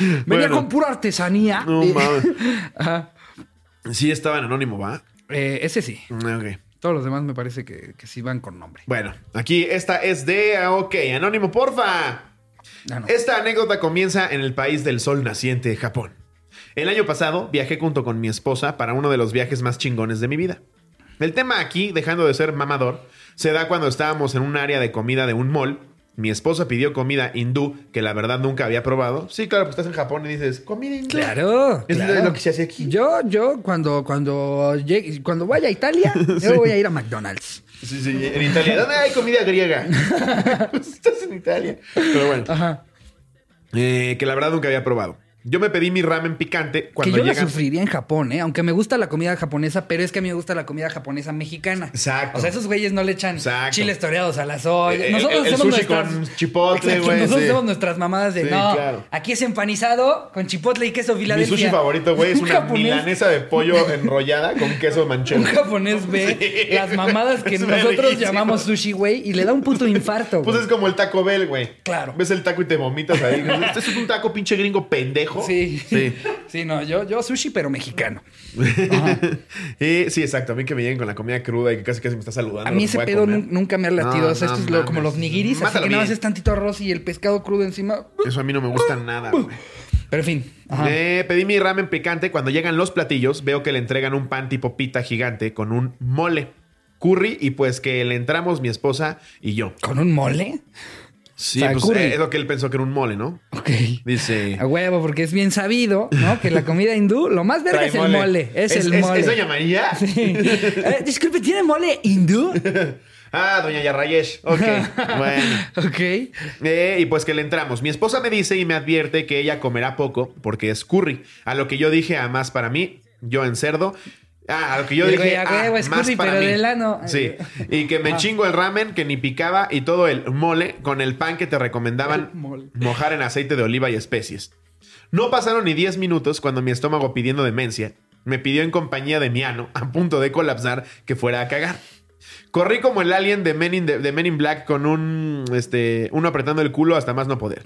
Venía Bueno. con pura artesanía. No mames. Ajá. Sí estaba en anónimo, ¿va? Eh, ese sí. Ok. Todos los demás me parece que, que sí van con nombre. Bueno, aquí esta es de... Ok, anónimo, porfa. Ah, no. Esta anécdota comienza en el país del sol naciente, Japón. El año pasado viajé junto con mi esposa para uno de los viajes más chingones de mi vida. El tema aquí, dejando de ser mamador, se da cuando estábamos en un área de comida de un mall. Mi esposa pidió comida hindú que la verdad nunca había probado. Sí, claro, pues estás en Japón y dices, comida hindú. Claro, Es claro. lo que se hace aquí. Yo, yo, cuando, cuando, llegue- cuando vaya a Italia, yo voy a ir a McDonald's. Sí, sí, en Italia. ¿Dónde hay comida griega? Pues estás en Italia. Pero bueno, Ajá. eh, que la verdad nunca había probado. Yo me pedí mi ramen picante Que cuando yo la llegan... sufriría en Japón, ¿eh? Aunque me gusta la comida japonesa, pero es que a mí me gusta la comida japonesa mexicana. Exacto. O sea, esos güeyes no le echan Exacto. chiles toreados a las ollas. El- Nosotros el- el hacemos sushi nuestras... con chipotle, güey, Nosotros sí. hacemos nuestras mamadas de, Sí, no, claro. aquí es empanizado con chipotle y queso Mi Filadelfia. sushi favorito, güey, es Un una japonés- milanesa de pollo enrollada con queso manchego. Un japonés ve Sí. las mamadas que Es nosotros llamamos sushi, güey, y le da un puto infarto, Pues es como el Taco Bell, güey. Claro. Ves el taco y te vomitas ahí. Este es un taco pinche gringo pendejo. Sí. Sí. Sí, no, yo, yo sushi, pero mexicano. Y sí, exacto. A mí que me lleguen con la comida cruda y que casi casi me está saludando. A mí ese pedo comer. nunca me ha latido. No, o sea, no esto es lo- como los nigiris, así que nada más es tantito arroz y el pescado crudo encima. Eso a mí no me gusta nada, güey. Pero en fin. Me pedí mi ramen picante. Cuando llegan los platillos, veo que le entregan un pan tipo pita gigante con un mole, curry y pues que le entramos mi esposa y yo. ¿Con un mole? Sí, O sea, pues curry. eh, es lo que él pensó que era un mole, ¿no? Ok. Dice. A huevo, porque es bien sabido, ¿no? Que la comida hindú, lo más verga Trae es el mole. Es, el ¿Es, mole. ¿Es doña María? Sí. Eh, disculpe, ¿tiene mole hindú? Ah, doña Yarrayesh. Ok, bueno. ok. Eh, y pues que le entramos. Mi esposa me dice y me advierte que ella comerá poco porque es curry. A lo que yo dije, a más para mí, yo en cerdo. Ah, lo que yo Y dije, güey, ah, es más curry, para pero mí. de lano. Sí, y que me chingo el ramen que ni picaba y todo el mole con el pan que te recomendaban mojar en aceite de oliva y especies. No pasaron ni 10 minutos cuando mi estómago pidiendo demencia me pidió en compañía de mi ano, a punto de colapsar, que fuera a cagar. Corrí como el alien de Men in, de, de Men in Black con un, este, uno apretando el culo hasta más no poder.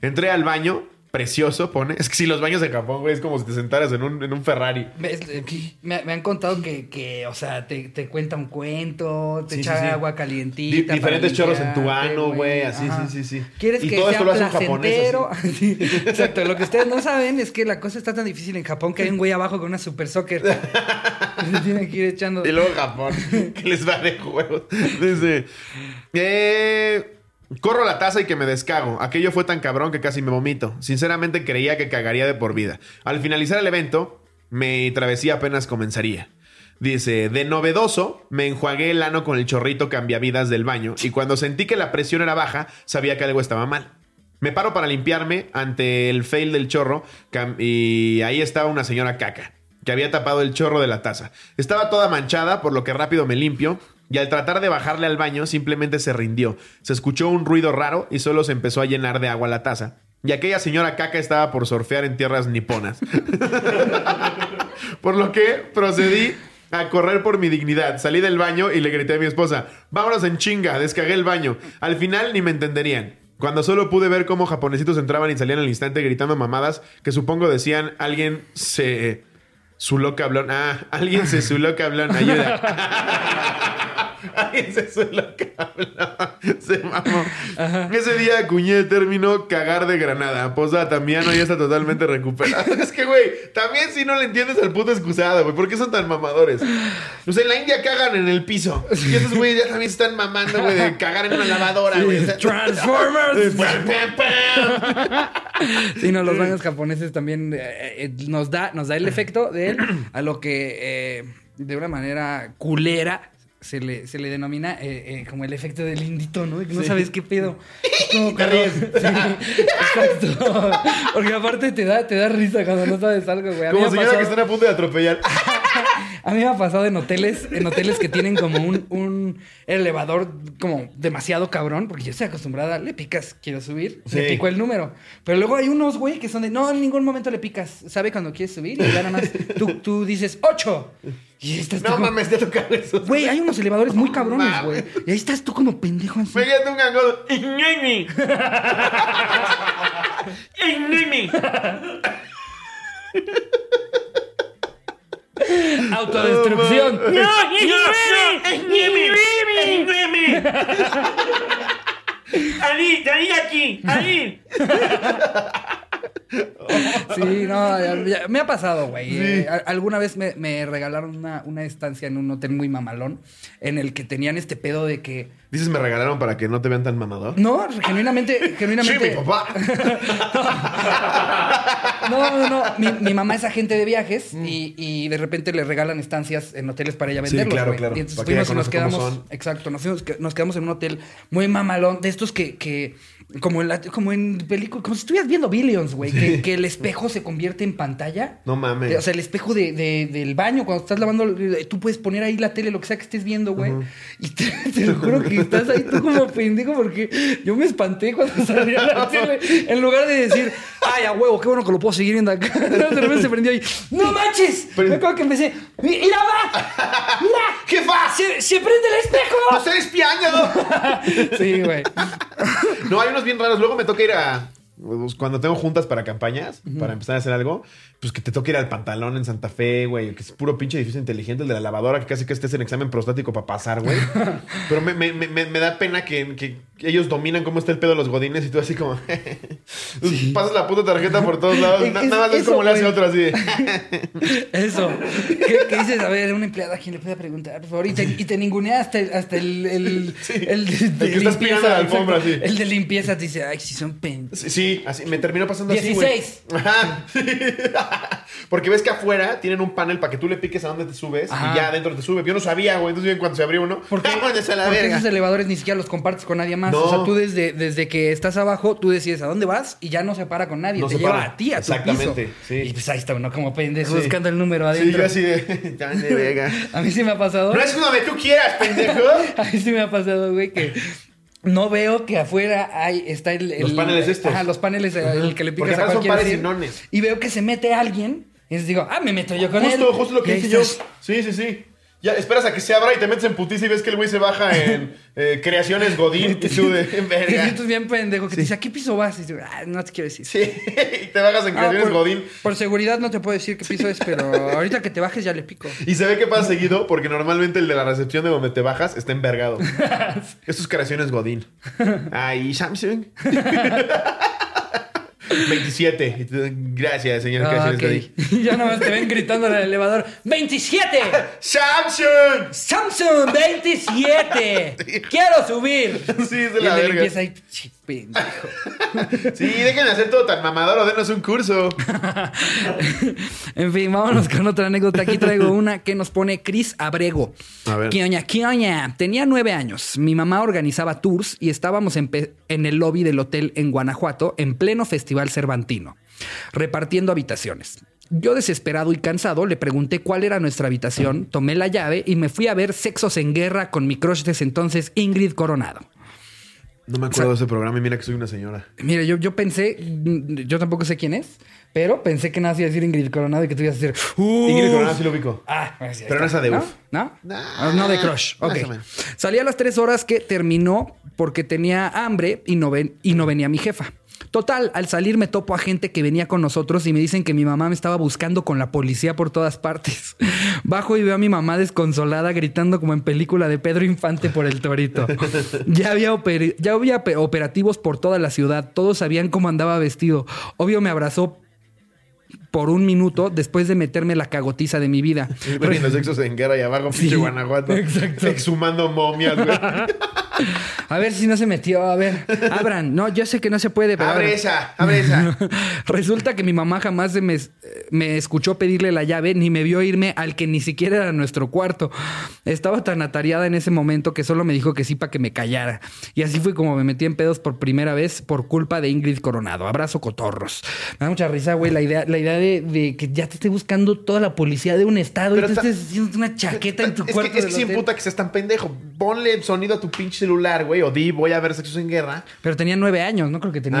Entré al baño, precioso, pone. Es que si los baños en Japón, güey, es como si te sentaras en un, en un Ferrari. ¿Ves? Me, me han contado que, que, o sea, te, te cuenta un cuento, te Sí, echa sí, sí. agua Di- calientita. diferentes chorros en tu ano, güey, así, Ajá. sí, sí, sí. ¿Quieres Y que todo sea esto lo hace un japonés, Exacto. Lo que ustedes no saben es que la cosa está tan difícil en Japón que hay un güey abajo con una super soccer. Se tiene que ir echando. Y luego Japón, que les va de juegos. Dice, eh, corro la taza y que me descago. Aquello fue tan cabrón que casi me vomito. Sinceramente creía que cagaría de por vida. Al finalizar el evento, mi travesía apenas comenzaría. Dice, de novedoso, me enjuagué el ano con el chorrito cambiavidas del baño y cuando sentí que la presión era baja, sabía que algo estaba mal. Me paro para limpiarme ante el fail del chorro y ahí estaba una señora caca que había tapado el chorro de la taza. Estaba toda manchada, por lo que rápido me limpio y al tratar de bajarle al baño simplemente se rindió. Se escuchó un ruido raro y solo se empezó a llenar de agua la taza. Y aquella señora caca estaba por surfear en tierras niponas. Por lo que procedí a correr por mi dignidad. Salí del baño y le grité a mi esposa, vámonos en chinga, descagué el baño. Al final ni me entenderían. Cuando solo pude ver cómo japonesitos entraban y salían al instante gritando mamadas que supongo decían alguien se... Su loca hablón. Ah, alguien se su loca hablón. Ayuda. se su loca hablón. Se mamó. Ese día acuñé el término cagar de granada. Posa Tamiano ya está totalmente recuperado. es que, güey, también si no le entiendes al puto excusado, güey. ¿Por qué son tan mamadores? Pues en la India cagan en el piso. Y esos güeyes ya también se están mamando, güey, de cagar en una lavadora, güey. O sea, Transformers. Sí, no, los baños japoneses también eh, eh, nos, da, nos da el efecto de él a lo que eh, de una manera culera se le, se le denomina eh, eh, como el efecto del indito, ¿no? De que no sabes qué pedo. Es como cuando- Sí, exacto. Porque aparte te da, te da risa cuando no sabes algo, güey. A Como señora que pasado- están a punto de atropellar. a mí me ha pasado en hoteles, en hoteles que tienen como un, un elevador como demasiado cabrón, porque yo estoy acostumbrada, le picas, quiero subir, le Sí. pico el número. Pero luego hay unos, güey, que son de, no, en ningún momento le picas, sabe cuando quieres subir y ya nada más tú, tú dices, ocho. Y estás tú No como- mames, te ha tocado eso. Güey, hay unos elevadores muy cabrones, güey. Y ahí estás tú como pendejo así. Pégate un gangodo. Iñiñi. Iñiñi. Autodestrucción. Ali, Ali aquí, Ali. Sí, no, ya- me ha pasado, güey. Sí. Eh, alguna vez me, me regalaron una, una estancia en un hotel muy mamalón en el que tenían este pedo de que. Dices, me regalaron para que no te vean tan mamador. No, genuinamente, Sí, genuinamente. mi papá. No, no, no. Mi, mi mamá es agente de viajes y, y de repente le regalan estancias en hoteles para ella Mm. Sí, venderlos. claro, claro. Y entonces fuimos y nos quedamos. Exacto, nos, fuimos- nos quedamos en un hotel muy mamalón, de estos que. que como en, la- como en película, como si estuvieras viendo Billions, güey. Que, que el espejo se convierte en pantalla. No mames. O sea, el espejo de, de- del baño, cuando estás lavando, eh, tú puedes poner ahí la tele, lo que sea que estés viendo, güey. Y te, te lo juro que estás ahí tú como pendejo, porque yo me espanté cuando salía la tele. En lugar de decir, ay, a huevo, qué bueno que lo puedo seguir viendo acá. De repente se prendió ahí, ¡no manches! Pero- Me acuerdo que empecé, ¡mira, va! ¡Mira! ¡Jefa! ¡Se, se prende el espejo! ¡No estoy espiando! Sí, güey. No, hay unos bien raros. Luego me toca ir a. pues, Cuando tengo juntas para campañas, para empezar a hacer algo, pues que te toca ir al pantalón en Santa Fe, güey. Que es puro pinche edificio inteligente, el de la lavadora, que casi que estés en examen prostático para pasar, güey. Pero me, me- me- me da pena que, que ellos dominan cómo está el pedo de los godines y tú así como. Pues, Pasas la puta tarjeta por todos lados. Es- Na- es- nada más ves eso, cómo le hace otro así. Eso. ¿Qué, qué dices? A ver, una empleada, ¿a quién le puede preguntar? Por favor. Y te, y te ningunea hasta el, hasta el, el, Sí. el de, de El que está aspirando la alfombra, exacto. sí. El de limpieza te dice, ay, si son pen. Sí, sí, así me terminó pasando así, 16. güey. Ajá. Porque ves que afuera tienen un panel para que tú le piques a dónde te subes Ajá. y ya adentro te sube. Yo no sabía, güey. Entonces, en cuanto se abrió uno, Porque, ¡ah, váyanse a la porque verga! esos elevadores ni siquiera los compartes con nadie más. No. O sea, tú desde, desde que estás abajo, tú decides a dónde vas y ya no se para con nadie. No te se lleva para. a ti, a tu Exactamente, piso. sí. Y pues ahí está uno como pendejo Sí. buscando el número Sí, adentro. yo así de. Ya, verga. A mí sí me ha pasado. No es donde tú quieras, pendejo. A mí sí me ha pasado, güey, que no veo que afuera hay, está el, el- Los paneles estos. Ajá, los paneles, eh, el que le Porque picas a aparte son cualquier pares sinones. Y veo que se mete alguien. Y entonces digo, ah, me meto yo con él. Justo, justo lo que hice yo. Sí, sí, sí. Ya esperas a que se abra y te metes en putiza y ves que el güey se baja en eh, creaciones Godín y tú de Te verga. sientes bien pendejo. Que te dice, ¿a qué piso vas? Y digo, ah, no te quiero decir. Sí, y te bajas en Ah, creaciones por, Godín. por seguridad no te puedo decir qué piso es, pero ahorita que te bajes ya le pico. Y se ve que pasa seguido porque normalmente el de la recepción de donde te bajas está envergado. Estos creaciones Godín. Ay, Samsung. 27. Y tú, Gracias, señor Ah, creaciones ok. Godín. Y ya nomás te ven gritando en el elevador, ¡27! ¡Samsung! ¡Samsung 27! ¡Quiero subir! Sí, y la de verga. limpieza ahí, "Sí, Pendejo. Sí, dejen de hacer todo tan mamador o denos un curso. En fin, vámonos con otra anécdota. Aquí traigo una que nos pone Cris Abrego. A ver. Quioña, quioña. Tenía nueve años. Mi mamá organizaba tours y estábamos en, en el lobby del hotel en Guanajuato en pleno festival cervantino, repartiendo habitaciones. Yo desesperado y cansado le pregunté cuál era nuestra habitación, tomé la llave y me fui a ver Sexos en Guerra con mi crush de ese entonces, Ingrid Coronado. No me acuerdo de ese programa y mira que soy una señora. Mira, yo, yo pensé, yo tampoco sé quién es, pero pensé que nada iba a decir Ingrid Coronado y que tú ibas a decir. Ingrid Coronado sí lo ubico. Ah, ya Pero no esa de ¿No? ¿No? Nah, no de Crush. Ok. Salí a las tres horas que terminó porque tenía hambre y no, ven- y no venía mi jefa. Total, al salir me topo a gente que venía con nosotros y me dicen que mi mamá me estaba buscando con la policía por todas partes. Bajo y veo a mi mamá desconsolada gritando como en película de Pedro Infante por el torito. Ya había, oper- ya había pe- operativos por toda la ciudad. Todos sabían cómo andaba vestido. Obvio me abrazó por un minuto después de meterme la cagotiza de mi vida. Los sexos en guerra y abajo, pinche Guanajuato. exacto. Exhumando momias, güey. A ver si no se metió. A ver, abran. No, yo sé que no se puede, pero. abre abran. esa, abre esa. Resulta que mi mamá jamás me, me escuchó pedirle la llave ni me vio irme al que ni siquiera era nuestro cuarto. Estaba tan atareada en ese momento que solo me dijo que sí para que me callara. Y así fue como me metí en pedos por primera vez por culpa de Ingrid Coronado. Abrazo cotorros. Me da mucha risa, güey, la idea, la idea de, de que ya te esté buscando toda la policía de un estado Pero y tú estés haciendo una chaqueta en tu es cuarto. que, es que hotel. emputa que seas tan pendejo. Ponle sonido a tu pinche celular, güey. O di, voy a ver sexos en guerra. Pero tenía nueve años, no creo que tenía,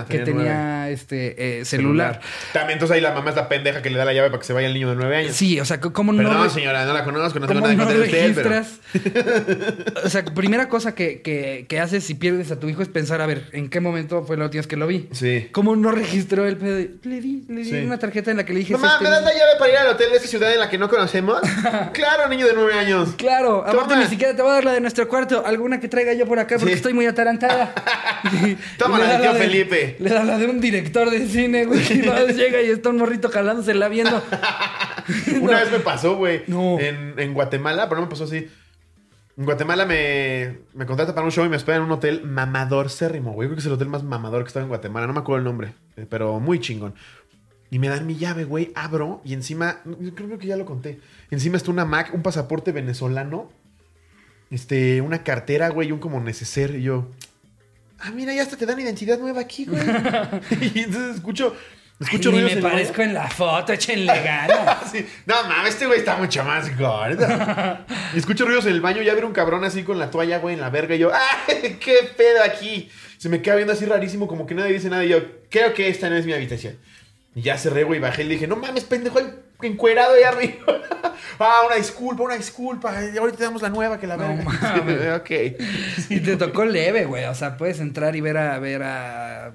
Ah, que tenía tenía este eh, celular. También entonces ahí la mamá es la pendeja que le da la llave para que se vaya el niño de nueve años. Sí, o sea, ¿cómo no? Perdón, señora, no la conozco, no tengo ¿Cómo nada no de usted, pero... registras? o sea, primera cosa que, que- que haces si pierdes a tu hijo es pensar, a ver, ¿en qué momento fue la última vez que lo vi? Sí. ¿Cómo no registró el pedo? Le di, le di Sí. una tarjeta en la que le dije... Mamá, "Es ¿me das la llave para ir al hotel de esa ciudad en la que no conocemos? claro, niño de nueve años. Claro, aparte ni siquiera te voy a dar la de nuestro cuarto, alguna que traiga yo por acá porque Sí. estoy muy atarantada. Le la tío de- Felipe. Le da la de un director de cine, güey. Y luego llega y está un morrito calándosela viendo. Una vez me pasó, güey. No. En, en Guatemala, pero no me pasó así. En Guatemala me, me contrata para un show y me espera en un hotel mamador cérrimo, güey. Creo que es el hotel más mamador que estaba en Guatemala. No me acuerdo el nombre, eh, pero muy chingón. Y me dan mi llave, güey. Abro y encima, creo que ya lo conté. Encima está una Mac, un pasaporte venezolano, este, una cartera, güey, un como neceser. Y yo, ah, mira, ya hasta te dan identidad nueva aquí, güey. y entonces escucho, escucho Ay, ni ruidos me el baño. parezco en la foto, échenle ganas. Sí. No mames, este güey está mucho más gordo. Y escucho ruidos en el baño, ya ver un cabrón así con la toalla, güey, en la verga. Y yo, ¡ay, qué pedo aquí! Se me queda viendo así rarísimo, como que nadie dice nada. Y yo, creo que esta no es mi habitación. Y ya cerré, güey, bajé y le dije, no mames, pendejo, hay encuerado ahí arriba. ah, una disculpa, una disculpa. Ahorita te damos la nueva que la No verga. mames. ok. Y te tocó leve, güey. O sea, puedes entrar y ver a ver a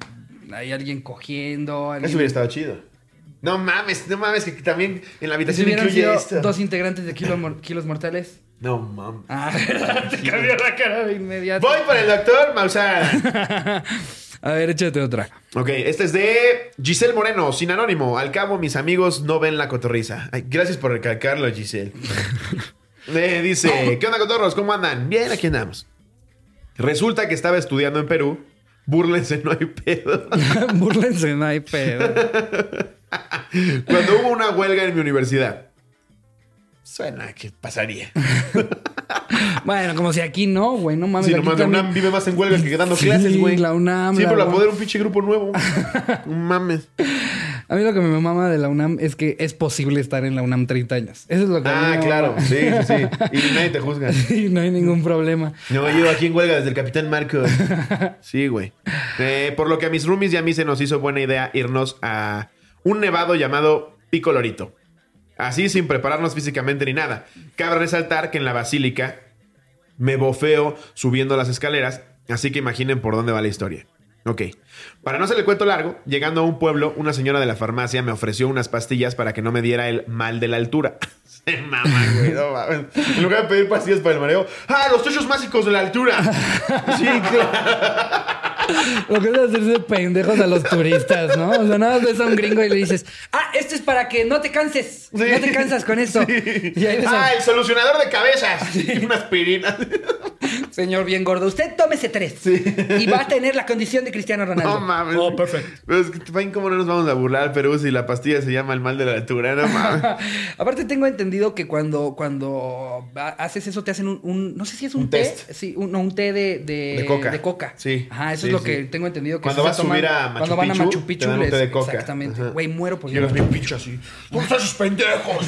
hay alguien cogiendo. Alguien... Eso hubiera estado chido. No mames, no mames, que también en la ¿Y si habitación hubieran incluye sido esto. dos integrantes de Kilo Mor- Kilos Mortales? No mames. Ah, te cambió la cara de inmediato. Voy por el doctor Maussan. A ver, échate otra. Ok, este es de Giselle Moreno, sin anónimo. Al cabo, mis amigos no ven la cotorriza. Ay, gracias por recalcarlo, Giselle. Eh, dice, ¿qué onda, cotorros? ¿Cómo andan? Bien, aquí andamos. Resulta que estaba estudiando en Perú. Búrlense, no hay pedo. Búrlense, no hay pedo. Cuando hubo una huelga en mi universidad. Suena que pasaría. Bueno, como si aquí no, güey. No mames. Sí, aquí nomás la UNAM vive más en huelga que dando Sí, clases, güey. la UNAM, Sí, la pero la poder un pinche grupo nuevo. No mames. A mí lo que me mama de la UNAM es que es posible estar en la UNAM 30 años. Eso es lo que Ah, me claro. Sí, sí, sí. Y nadie te juzga. Sí, no hay ningún problema. No, yo aquí en huelga desde el Capitán Marcos. Sí, güey. Eh, por lo que a mis roomies y a mí se nos hizo buena idea irnos a un nevado llamado Pico Lorito. Así sin prepararnos físicamente ni nada. Cabe resaltar que en la basílica me bofeo subiendo las escaleras, así que imaginen por dónde va la historia. Ok. Para no hacer el cuento largo, llegando a un pueblo, una señora de la farmacia me ofreció unas pastillas para que no me diera el mal de la altura. Se güey, no. En lugar de pedir pastillas para el mareo, ¡ah, los techos mágicos de la altura! Sí, claro. Lo que es hacerse pendejos a los turistas, ¿no? O sea, nada más ves a un gringo y le dices, ah, esto es para que no te canses. No te cansas con esto. Y ahí ves a- ¡Ah, el solucionador de cabezas! Y una aspirina. Señor bien gordo, usted tómese tres. Y va a tener la condición de Cristiano Ronaldo. No mames. Oh, perfecto. Pero es que, Fain, ¿cómo no nos vamos a burlar, Perú, si la pastilla se llama el mal de la altura? No mames. Aparte tengo entendido que cuando, cuando haces eso te hacen un, un- no sé si es un, Un té, test. sí, un, no, un té de, de, De coca. Sí, Ajá, eso sí, es lo que tengo entendido que Cuando vas a subir a Machu cuando van a Picchu, Machu Picchu les- de coca. exactamente. Güey, muero por Llegas bien pinche así. ¿Dónde están esos pendejos?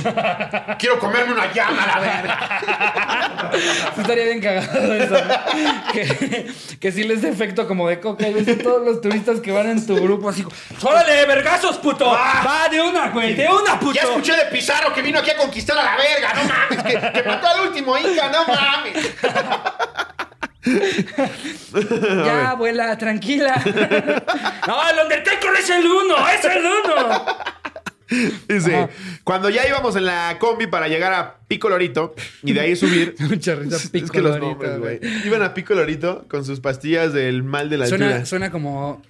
Quiero comerme una llama, la verga. Estaría bien cagado eso. ¿no? que, que sí les efecto como de coca y ves a todos los turistas que van en tu grupo así. ¡Órale, vergazos, puto! ¡Va de una, güey! ¡De una, puto! Ya escuché de Pizarro que vino aquí a conquistar a la verga. No mames, que, que mató al último Inca, no mames. Ya, abuela, tranquila. no, el Undertaker es el uno, es el uno. Dice, cuando ya íbamos en la combi para llegar a Pico Lorito y de ahí subir. Mucha risa, es Pico que los Lorito, nombres, güey. Iban a Pico Lorito con sus pastillas del mal de la Suena, altura. suena como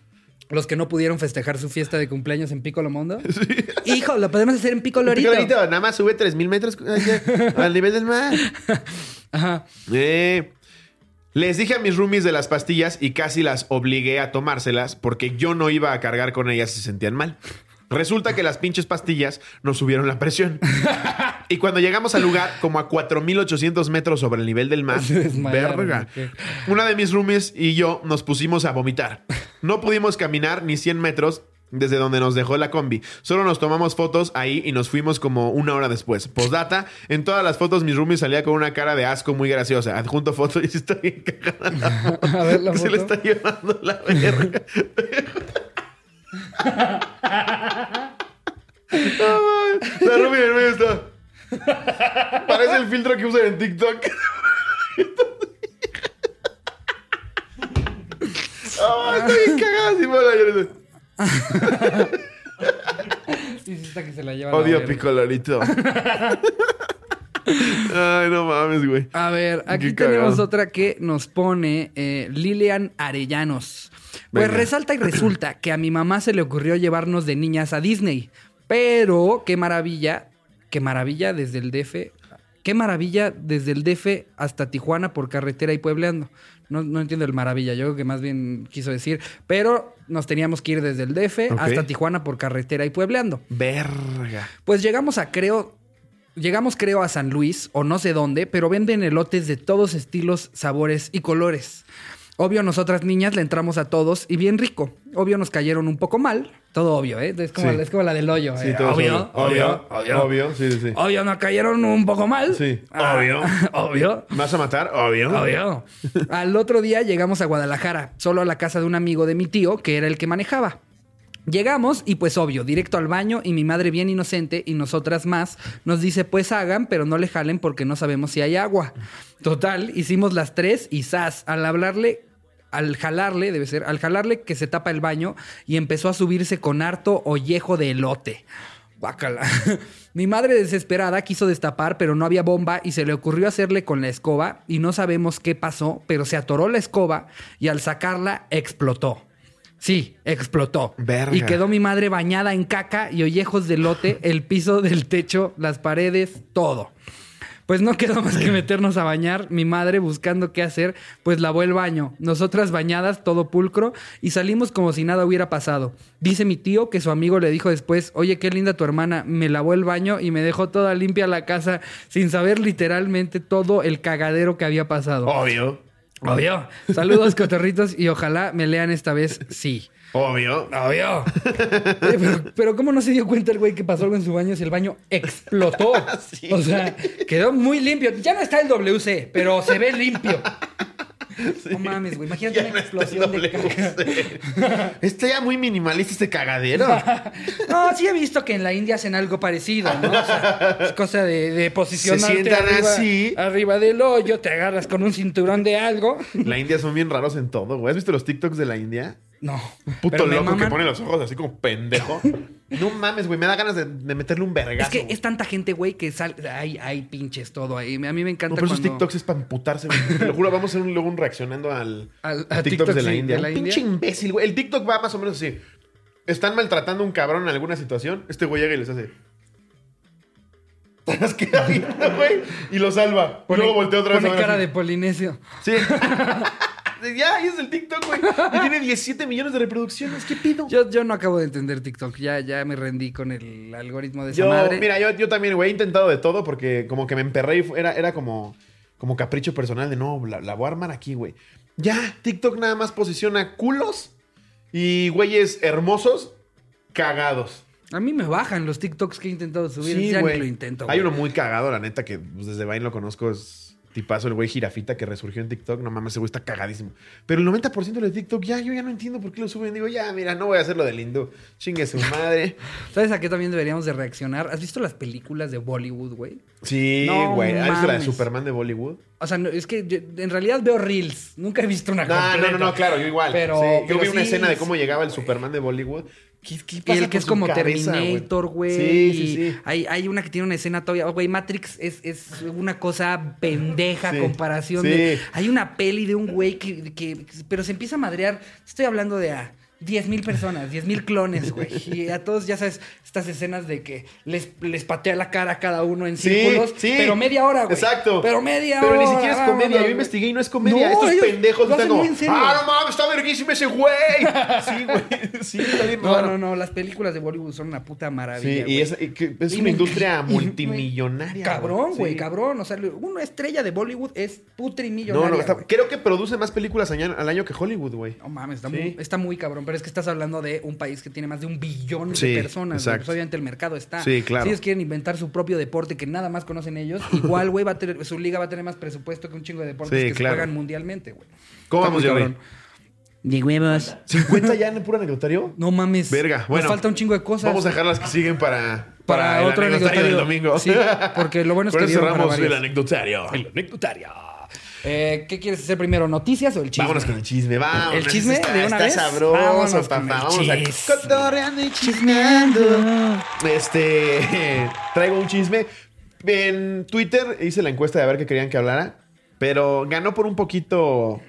los que no pudieron festejar su fiesta de cumpleaños en Pico Mundo. Hijo, lo podemos hacer en Pico Pico Lorito. Lorito, nada más sube 3000 metros al nivel del mar. Ajá. Eh, les dije a mis roomies de las pastillas y casi las obligué a tomárselas porque yo no iba a cargar con ellas si se sentían mal. Resulta que las pinches pastillas nos subieron la presión. Y cuando llegamos al lugar, como a 4.800 metros sobre el nivel del mar, verga, una de mis roomies y yo nos pusimos a vomitar. No pudimos caminar ni 100 metros desde donde nos dejó la combi. Solo nos tomamos fotos ahí y nos fuimos como una hora después. Postdata, en todas las fotos mis roomies salía con una cara de asco muy graciosa. Adjunto foto y está bien cagada foto. A ver la Se le foto. está llevando la verga. La roomie del medio está... Parece el filtro que usan en TikTok. Ah, está bien cagada, Simona. Que se la lleva Odio picolorito. Ay, no mames, güey. A ver, aquí tenemos otra que nos pone eh, Lilian Arellanos. Pues Venga. resalta y resulta que a mi mamá se le ocurrió llevarnos de niñas a Disney. Pero qué maravilla, qué maravilla desde el DF. Qué maravilla desde el DF hasta Tijuana por carretera y puebleando. No, no entiendo el maravilla, yo creo que más bien quiso decir. Pero nos teníamos que ir desde el DF hasta Tijuana por carretera y puebleando. Verga. Pues llegamos a creo. Llegamos, creo, a San Luis o no sé dónde, pero venden elotes de todos estilos, sabores y colores. Obvio, nosotras niñas le entramos a todos y bien rico. Obvio, nos cayeron un poco mal. Todo obvio, ¿eh? Es como, Sí. es como la del hoyo. Sí, ¿eh? obvio, solo. obvio, obvio, Obvio, sí, sí. Obvio, nos cayeron un poco mal. Sí. Ah, Obvio. obvio. ¿Me vas a matar? Obvio. Obvio. Al otro día llegamos a Guadalajara, solo a la casa de un amigo de mi tío, que era el que manejaba. Llegamos y pues obvio, directo al baño y mi madre bien inocente y nosotras más nos dice pues hagan, pero no le jalen porque no sabemos si hay agua. Total, hicimos las tres y zas, al hablarle, al jalarle, debe ser, al jalarle que se tapa el baño y empezó a subirse con harto ollejo de elote. Guácala. Mi madre desesperada quiso destapar, pero no había bomba y se le ocurrió hacerle con la escoba y no sabemos qué pasó, pero se atoró la escoba y al sacarla explotó. Sí, explotó. Verga. Y quedó mi madre bañada en caca y ollejos de lote, el piso del techo, las paredes, todo. Pues no quedó más que meternos a bañar. Mi madre buscando qué hacer, pues lavó el baño. Nosotras bañadas, todo pulcro, y salimos como si nada hubiera pasado. Dice mi tío que su amigo le dijo después, oye, qué linda tu hermana, me lavó el baño y me dejó toda limpia la casa sin saber literalmente todo el cagadero que había pasado. Obvio. Obvio. Saludos, cotorritos, y ojalá me lean esta vez sí. Obvio. Obvio. Oye, pero, pero ¿cómo no se dio cuenta el güey que pasó algo en su baño si el baño explotó? Sí. O sea, quedó muy limpio. Ya no está el WC, pero se ve limpio. No mames, güey. Imagínate Ya una no explosión de caca. Está ya muy minimalista este cagadero. No, sí he visto que en la India hacen algo parecido, ¿no? O sea, es cosa de, de posicionarte Se sientan arriba, así. arriba del hoyo, te agarras con un cinturón de algo. La India son bien raros en todo, güey. ¿Has visto los TikToks de la India? No. Puto Pero me loco que pone los ojos así como pendejo. No mames, güey. Me da ganas de, de meterle un vergazo. Es que güey. es tanta gente, güey, que sal... hay, pinches todo ahí. A mí me encanta No, pero esos cuando... TikToks es para emputarse, güey. Te lo juro, vamos a hacer un, luego un reaccionando al, Al- a a TikToks TikTok, de la sí, India. de la un India. pinche imbécil, güey. El TikTok va más o menos así. Están maltratando a un cabrón en alguna situación. Este güey llega y les hace. Las queda güey. Y lo salva. y luego voltea otra vez. pone cara de polinesio. Sí. ya, ahí es el TikTok, güey. Y tiene 17 millones de reproducciones. ¿Qué pido? Yo, yo no acabo de entender TikTok. Ya, ya me rendí con el algoritmo de esa Yo, madre. mira, yo, yo también, güey, he intentado de todo porque como que me emperré y era, era como, como capricho personal de no, la, la voy a armar aquí, güey. Ya, TikTok nada más posiciona culos y güeyes hermosos cagados. A mí me bajan los TikToks que he intentado subir. Sí, ya ni güey. lo intento. Hay güey. uno muy cagado, la neta, que pues, desde Vine lo conozco, es tipazo, el güey jirafita que resurgió en TikTok. No mames, ese güey está cagadísimo. Pero el 90% de TikTok ya, yo ya no entiendo por qué lo suben. Digo, ya, mira, no voy a hacer lo del hindú. Chingue su madre. ¿Sabes a qué también deberíamos de reaccionar? ¿Has visto las películas de Bollywood, güey? Sí, No güey. ¿Has visto la de. Superman de Bollywood? O sea, no, es que yo- en realidad veo reels. Nunca he visto una No, no, completa. no, no, claro, yo igual. Pero, Sí, yo pero vi una escena de cómo llegaba el Superman de Bollywood. ¿Qué, qué pasa el que es como cabeza, Terminator, güey. Sí, sí, sí. Hay, hay una que tiene una escena todavía. Güey, Matrix es, es una cosa pendeja a Sí, comparación sí. de. Hay una peli de un güey que, que- Pero se empieza a madrear. Estoy hablando de a 10 mil personas, 10 mil clones, güey. Y a todos, ya sabes, estas escenas de que les, les patea la cara a cada uno en Sí, círculos. sí. Pero media hora, güey. Exacto. Pero media Pero hora. ni siquiera es comedia. Yo investigué y no es comedia. No, Estos pendejos están como. muy en serio. ¡Ah, no mames! ¡Está verguísimo ese güey! Sí, güey. Sí, está bien No, raro. no, no. Las películas de Bollywood son una puta maravilla. Sí, y es, es una industria multimillonaria. Cabrón, güey, Sí. cabrón. O sea, una estrella de Bollywood es No, putrimillonaria. no, está- güey. creo que produce más películas al año que Hollywood, güey. No mames, está, muy, está muy cabrón. Pero es que estás hablando de un país que tiene más de un billón Sí, de personas. Pues obviamente el mercado está. Sí, claro. Si ellos quieren inventar su propio deporte que nada más conocen ellos, igual, güey, va a tener, su liga va a tener más presupuesto que un chingo de deportes Sí, que claro. se juegan mundialmente, güey. ¿Cómo vamos, cabrón. De huevos. ¿50 ya en el puro anecdotario? No mames. Verga, bueno. Nos falta un chingo de cosas. Vamos a dejar las que siguen para, Para para, el otro anecdotario del domingo. Sí, porque lo bueno es Por que para cerramos el anecdotario. El anecdotario. Eh, ¿Qué quieres hacer primero? ¿Noticias o el chisme? Vámonos con el chisme, vamos. ¿El chisme Está, de una está vez? sabroso, Vámonos papá. Vamos a cotorreando y chismeando. Este, traigo un chisme. En Twitter hice la encuesta de a ver qué querían que hablara, pero ganó por un poquito.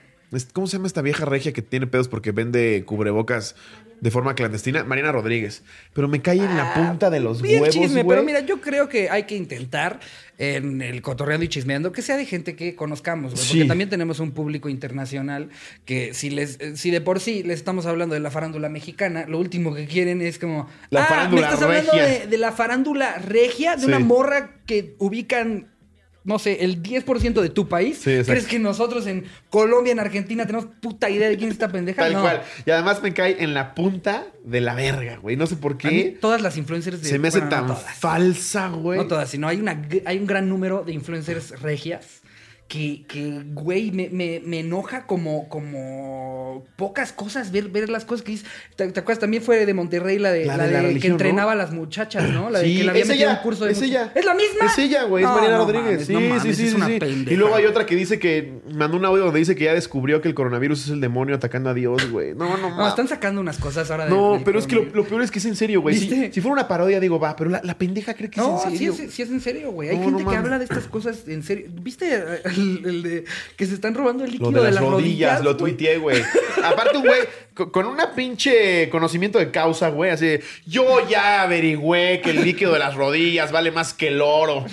¿Cómo se llama esta vieja regia que tiene pedos porque vende cubrebocas de forma clandestina? Mariana Rodríguez. Pero me cae en la punta de los Bien huevos, chisme, pero mira, yo creo que hay que intentar en el cotorreando y chismeando que sea de gente que conozcamos, güey, porque también tenemos un público internacional que si les eh, si de por sí les estamos hablando de la farándula mexicana, lo último que quieren es como La ah, farándula me estás hablando regia". de, de la farándula regia, de Sí. una morra que ubican no sé, el 10% de tu país. Sí. ¿Crees que nosotros en Colombia, en Argentina, tenemos puta idea de quién es esta pendeja? Tal no. cual. Y además me cae en la punta de la verga, güey. No sé por A mí, qué. todas las influencers de Se me hace bueno, tan falsa, güey. No todas, sino hay, una, hay un gran número de influencers regias que, que güey, me, me- me enoja como, como pocas cosas, ver, ver las cosas que dice. ¿Te, te acuerdas? También fue de Monterrey la de, La la de la que entrenaba ¿no? a las muchachas, ¿no? La de Sí, que le había es metido ella, un curso de es ella. ¿Es la misma? Es ella, güey, es No, Mariana no Rodríguez. mames, sí, no mames, sí, sí, es una sí. pendeja. Y luego hay otra que dice que mandó un audio donde dice que ya descubrió que el coronavirus es el demonio atacando a Dios, güey. No, no, No, mames. están sacando unas cosas ahora de. No, pero es que lo, peor es que es en serio, güey. Si, si fuera una parodia, digo, va, pero la, la pendeja cree que No, es en serio. es, sí es en serio, güey. Hay No, gente no que habla de estas cosas en serio. ¿Viste el, el de que se están robando el líquido Lo de, de, las rodillas, lo güey? tuiteé, güey. Aparte, un güey con una pinche conocimiento de causa, güey, así de, yo ya averigüé que el líquido de las rodillas vale más que el oro.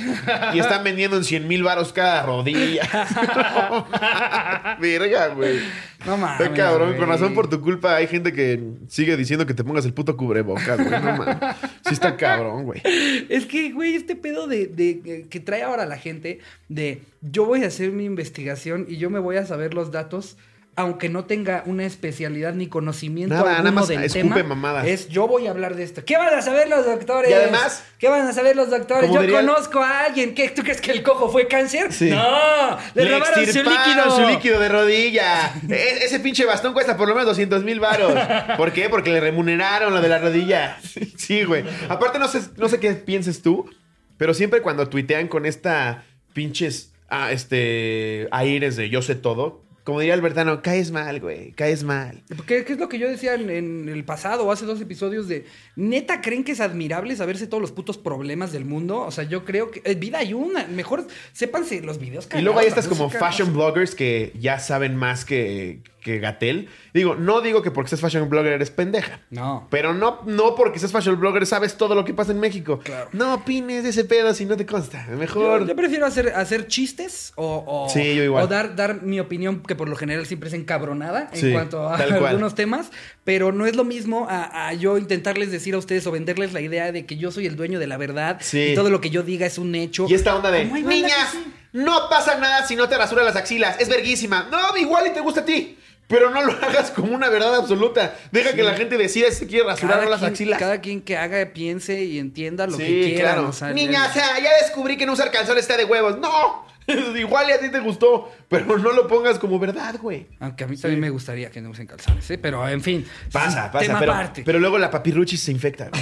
Y están vendiendo en 100 mil varos cada rodilla. Verga, güey. No mames. Está cabrón, con güey. razón por tu culpa hay gente que sigue diciendo que te pongas el puto cubrebocas, güey. No mames. Sí está cabrón, güey. Es que, güey, este pedo de, de- eh, que trae ahora la gente de yo voy a hacer mi investigación y yo me voy a saber los datos. Aunque no tenga una especialidad ni conocimiento Nada, alguno nada más del escupe tema, mamadas. es yo voy a hablar de esto. ¿Qué van a saber los doctores? Y además- ¿qué van a saber los doctores? Yo diría conozco a alguien. ¿Qué, ¿Tú crees que el cojo fue cáncer? Sí. No, le, robaron su líquido. su líquido de rodilla. E- ese pinche bastón cuesta por lo menos 200 mil varos. ¿Por qué? Porque le remuneraron lo de la rodilla. Sí, güey. Aparte, no sé, no sé qué pienses tú, pero siempre cuando tuitean con esta pinches ah, este, aires de yo sé todo, como diría Albertano, caes mal, güey, caes mal. ¿Qué, qué es lo que yo decía en, en el pasado o hace dos episodios de neta creen que es admirable saberse todos los putos problemas del mundo? O sea, yo creo que eh, vida hay una. Mejor sépanse los videos. Y luego hay cagados, estas como fashion no bloggers que ya saben más que, que Gatel. Digo, no digo que porque seas fashion blogger eres pendeja. No. Pero no, no porque seas fashion blogger sabes todo lo que pasa en México. Claro. No opines de ese pedo si no te consta. Yo, Mejor. yo prefiero hacer, hacer chistes o, o- Sí, yo igual. o dar, dar mi opinión, que por lo general siempre es encabronada en Sí, cuanto a cual. algunos temas, pero no es lo mismo a, a yo intentarles decir a ustedes o venderles la idea de que yo soy el dueño de la verdad Sí. y todo lo que yo diga es un hecho. Y esta onda de, Como hay banda niña, que sí. no pasa nada si no te rasuras las axilas. Es verguísima. No, igual y te gusta a ti. Pero no lo hagas como una verdad absoluta. Deja que la gente decida si quiere rasurar o las quien, axilas. cada quien que haga, piense y entienda lo sí, que quiera. claro. o sea, Niña, el- o sea, ya descubrí que no usar calzones está de huevos. ¡No! Igual y a ti te gustó. Pero no lo pongas como verdad, güey. Aunque a mí también me gustaría que no usen calzones, ¿eh? pero en fin. Pasa, pasa. Tema pero, aparte. pero luego la papirruchis se infecta.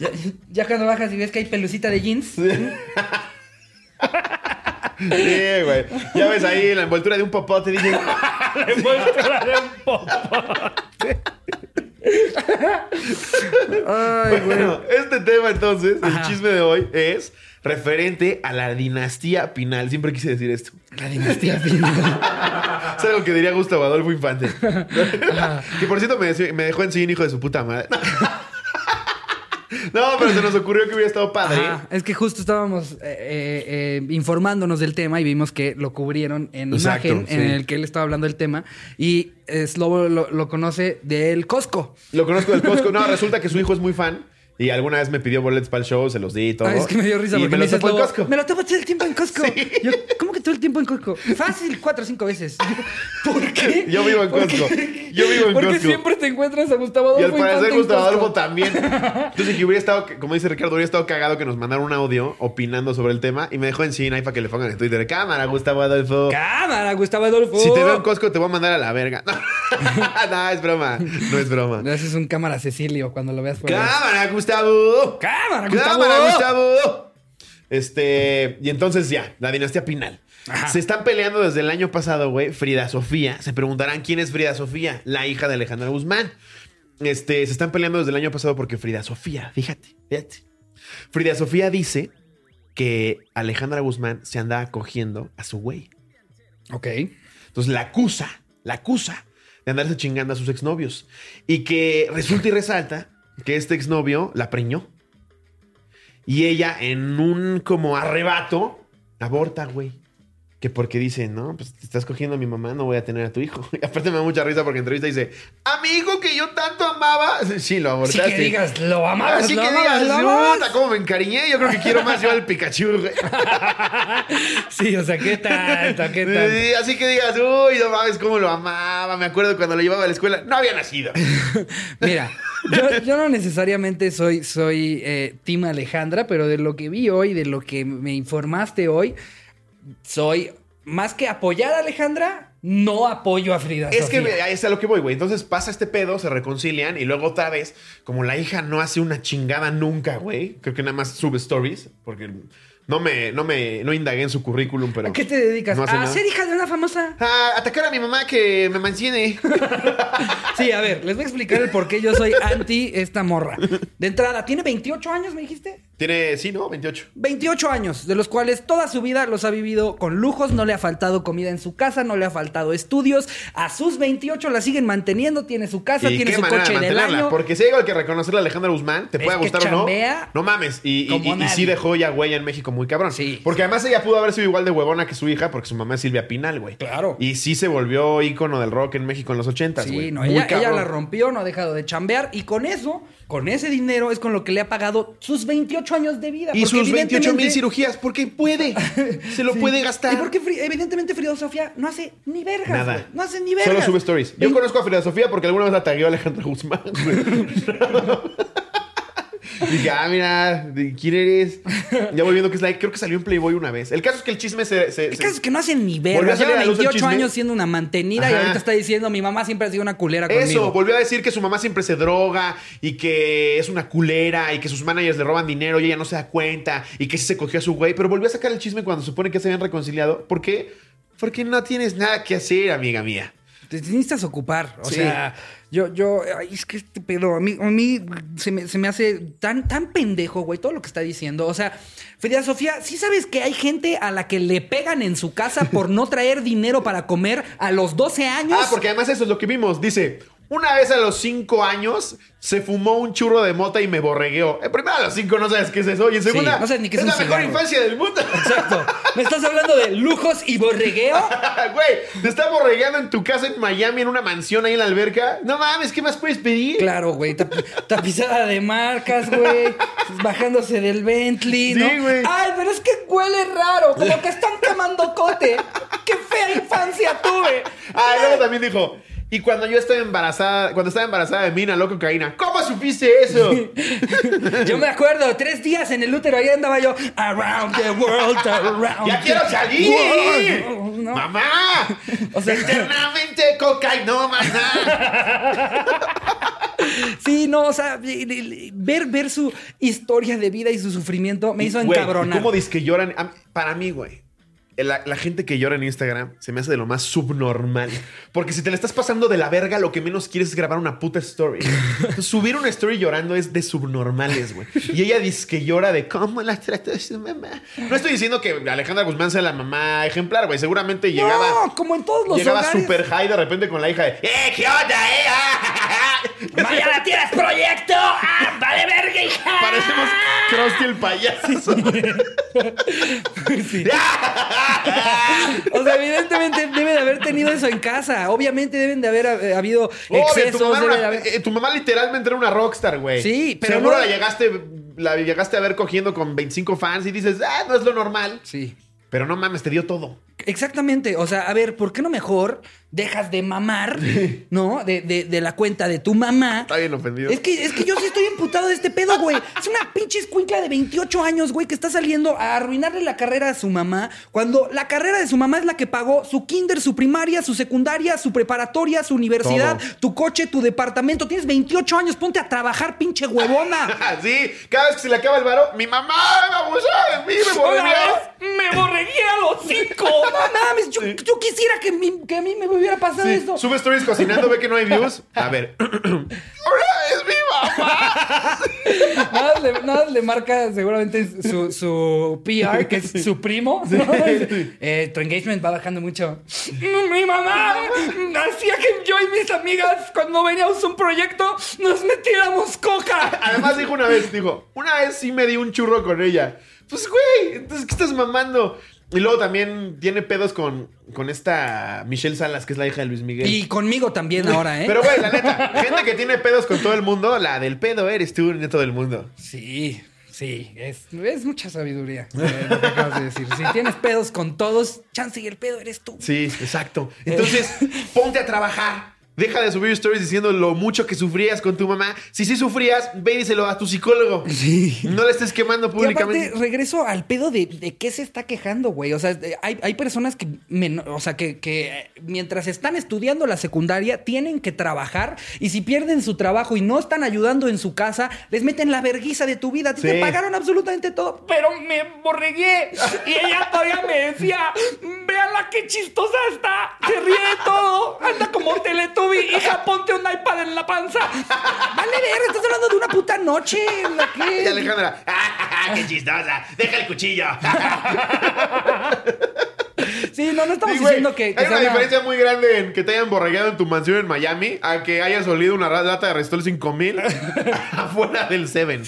Ya, ya cuando bajas y ves que hay pelucita de jeans. Sí, güey. Ya ves ahí la envoltura de un popote. Dije, Ay, güey. Bueno, este tema entonces, Ajá. el chisme de hoy es referente a la dinastía Pinal. Siempre quise decir esto. La dinastía final. Es algo que diría Gustavo Adolfo Infante. que por cierto me, me dejó en sí un hijo de su puta madre. No, pero se nos ocurrió que hubiera estado padre. Ajá, es que justo estábamos eh, eh, eh, informándonos del tema y vimos que lo cubrieron en Exacto, imagen en el que él estaba hablando del tema. Y Slobo lo, lo conoce del Costco. Lo conozco del Costco. No, resulta que su hijo es muy fan. Y alguna vez me pidió boletos para el show, se los di y todo. Ah, es que me dio risa y porque me me en Costco. Me lo tomo todo el tiempo en Costco. Yo, ¿Cómo que todo el tiempo en Costco? Fácil, cuatro o cinco veces. ¿Por qué? Yo vivo en ¿Por Costco. Yo vivo en Porque Costco. siempre te encuentras a Gustavo Y Adolfo. al parecer Gustavo. Adolfo también. Entonces, que hubiera estado, como dice Ricardo, hubiera estado cagado que nos mandaran un audio opinando sobre el tema. Y me dejó en sí ahí para que le pongan en Twitter. Cámara, Gustavo Adolfo. Cámara, Gustavo Adolfo. Si te veo en Costco, te voy a mandar a la verga. no, es broma. No es broma. Le haces un cámara Cecilio cuando lo veas por ahí. Cámara, Gustavo. Cámara, Gustavo. Cámara, Gustavo. Este, y entonces ya, la dinastía Pinal. Ajá. Se están peleando desde el año pasado, güey. Frida Sofía. Se preguntarán quién es Frida Sofía, la hija de Alejandra Guzmán. Este, se están peleando desde el año pasado porque Frida Sofía, fíjate, fíjate. Frida Sofía dice que Alejandra Guzmán se anda cogiendo a su güey. Ok. Entonces la acusa, la acusa de andarse chingando a sus exnovios. Y que resulta y resalta que este exnovio la preñó. Y ella, en un como arrebato, aborta, güey. Que porque dice, no, pues te estás cogiendo a mi mamá, no voy a tener a tu hijo. Y aparte me da mucha risa porque en entrevista dice, amigo que yo tanto amaba. Sí, lo Así abortaste. que digas, lo amabas, Así lo que amabas, digas, puta, cómo me encariñé. Yo creo que quiero más yo al Pikachu, güey. Sí, o sea, ¿qué tanto? ¿Qué tanto? Sí, así que digas, uy, no mames, cómo lo amaba. Me acuerdo cuando lo llevaba a la escuela. No había nacido. Mira, yo, yo no necesariamente soy, soy eh, Team Alejandra, pero de lo que vi hoy, de lo que me informaste hoy, soy más que apoyar a Alejandra, no apoyo a Frida. Es que Sofía. ahí es a lo que voy, güey. Entonces pasa este pedo, se reconcilian y luego otra vez, como la hija no hace una chingada nunca, güey. Creo que nada más sube stories, porque no me, no me, no indagué en su currículum, pero. ¿A qué te dedicas? no a nada. ser hija de una famosa. Ah, atacar a mi mamá que me mantiene. Sí, a ver, les voy a explicar el por qué yo soy anti esta morra. De entrada, ¿tiene 28 años, me dijiste? Tiene, sí, ¿no? 28. 28 años, de los cuales toda su vida los ha vivido con lujos, no le ha faltado comida en su casa, no le ha faltado estudios. A sus 28 la siguen manteniendo, tiene su casa, ¿Y tiene qué su manera de coche del año. Porque si hay algo que reconocerle a Alejandra Guzmán, te pueda que gustar o no. No mames. Y, y- como y- y sí dejó ya huella en México muy cabrón. Sí. Porque además ella pudo haber sido igual de huevona que su hija, porque su mamá es Silvia Pinal, güey. Claro. Y sí se volvió ícono del rock en México en los ochentas, güey. Sí, no, ella, ella la rompió, no ha dejado de chambear y con eso, con ese dinero es con lo que le ha pagado sus 28 años de vida. Y sus 28 mil cirugías, porque puede. Se lo Sí. puede gastar. Y porque evidentemente Frida Sofía no hace ni vergas. Nada. No hace ni vergas. Solo sube stories. Yo conozco a Frida Sofía porque alguna vez la tagueó Alejandra Guzmán, güey. Dije, ah, mira, ¿de ¿quién eres? Ya voy viendo que es like. Creo que salió en Playboy una vez. El caso es que el chisme se. se- El se- caso es que no hace ni Volvió a vergas. salir Lleva a la luz el 28 chisme. años siendo una mantenida y ahorita está diciendo mi mamá siempre ha sido una culera conmigo. Eso, volvió a decir que su mamá siempre se droga y que es una culera y que sus managers le roban dinero y ella no se da cuenta y que se cogió a su güey, pero volvió a sacar el chisme cuando supone que se habían reconciliado. ¿Por qué? Porque no tienes nada que hacer, amiga mía. Te necesitas ocupar. O Sí. sea, yo, yo, ay, es que este pedo, a mí, a mí se, me, se me hace tan, tan pendejo, güey, todo lo que está diciendo. O sea, Frida Sofía, ¿sí sabes que hay gente a la que le pegan en su casa por no traer dinero para comer a los 12 años? Ah, porque además eso es lo que vimos. Dice, una vez a los cinco años se fumó un churro de mota y me borregueó. En primera a los cinco no sabes qué es eso. Y en segunda, no sabes ni qué es es la mejor infancia del mundo. Exacto. ¿Me estás hablando de lujos y borregueo? Güey, te está borregueando en tu casa en Miami, en una mansión ahí en la alberca. No mames, ¿qué más puedes pedir? Claro, güey. tap- tapizada de marcas, güey. Bajándose del Bentley, ¿no? Sí, güey. Ay, pero es que huele raro. Como que están quemando cote. ¡Qué fea infancia tuve! Ah, luego también dijo, y cuando yo estaba embarazada, cuando estaba embarazada de mí, inhaló cocaína. ¿Cómo supiste eso? Yo me acuerdo, tres días en el útero, ahí andaba yo. Around the world, around ¡Ya the quiero salir! world. No. ¡Mamá! O sea- Eternamente cocainómana. Sí, no, o sea, ver, ver su historia de vida y su sufrimiento me hizo Güey, encabronar. ¿Cómo dices que lloran? Para mí, güey. La, la gente que llora en Instagram se me hace de lo más subnormal. Porque si te la estás pasando de la verga, lo que menos quieres es grabar una puta story. Entonces, subir una story llorando es de subnormales, güey. Y ella dice que llora de cómo la trató su mamá. No estoy diciendo que Alejandra Guzmán sea la mamá ejemplar, güey. Seguramente llegaba. No, como en todos los Llegaba hogares. super high de repente con la hija de ¡Eh, qué onda, eh! ¡Mañana tienes proyecto! ¡Ah, vale verga, hija! Parecemos Krusty el payaso. O sea, evidentemente debe de haber tenido eso en casa. Obviamente deben de haber eh, habido Obvio, excesos. tu, mamá debe era de una- haber- eh, tu mamá literalmente era una rockstar, güey. Sí, pero Seguro no- la llegaste, la llegaste a ver cogiendo con 25 fans y dices, ah, no es lo normal. Sí. Pero no mames, te dio todo. Exactamente. O sea, a ver, ¿por qué no mejor dejas de mamar, ¿no? De, de- de la cuenta de tu mamá. Está bien ofendido. Es que, es que yo sí estoy emputado de este pedo, güey. Es una pinche escuincla de 28 años, güey, que está saliendo a arruinarle la carrera a su mamá. Cuando la carrera de su mamá es la que pagó su kinder, su primaria, su secundaria, su preparatoria, su universidad, Todo. tu coche, tu departamento. Tienes 28 años, ponte a trabajar, pinche huevona. sí, cada vez que se le acaba el varo, mi mamá me abusó de mí, me vez me borregué a los cinco. No mames, yo, yo quisiera que, mi- que a mí me hubiera pasado Sí, esto. Sube stories cocinando, ve que no hay views. A ver. ¡Hola, es mi mamá! Nada le, nada le marca seguramente su, su PR, que es su primo. ¿no? Eh, tu engagement va bajando mucho. Mi mamá hacía que yo y mis amigas, cuando veníamos a un proyecto, nos metiéramos coca. Además dijo una vez, dijo, una vez sí me di un churro con ella. Pues, güey, entonces, ¿qué estás mamando? Y luego también tiene pedos con, con esta Michelle Salas, que es la hija de Luis Miguel. Y conmigo también ahora, ¿eh? Pero, güey, la neta, gente que tiene pedos con todo el mundo, la del pedo eres tú, neto del mundo. Sí, sí, es, es mucha sabiduría eh, lo que acabas de decir. Si tienes pedos con todos, chance y el pedo eres tú. Sí, exacto. Entonces, ponte a trabajar. Deja de subir stories diciendo lo mucho que sufrías con tu mamá. Si sí sufrías, ve y díselo a tu psicólogo. Sí. No le estés quemando Y públicamente. aparte, regreso al pedo de, de qué se está quejando, güey. O sea, hay, hay personas que, men- o sea, que, que, eh, mientras están estudiando la secundaria tienen que trabajar y si pierden su trabajo y no están ayudando en su casa, les meten la verguiza de tu vida. Sí. Te pagaron absolutamente todo, pero me borregué. Y ella todavía me decía, véala qué chistosa está, se ríe de todo, anda como Teletubby, hija, ponte un iPad en la panza. Vale, ver, estás hablando de una puta noche la que... Y Alejandra, ¡ah, qué chistosa! ¡Deja el cuchillo! Sí, no, no estamos Sí, güey, diciendo que, que hay sea una diferencia muy grande en que te hayan borregueado en tu mansión en Miami a que hayas olido una ra- lata de Restol 5000 afuera del Seven.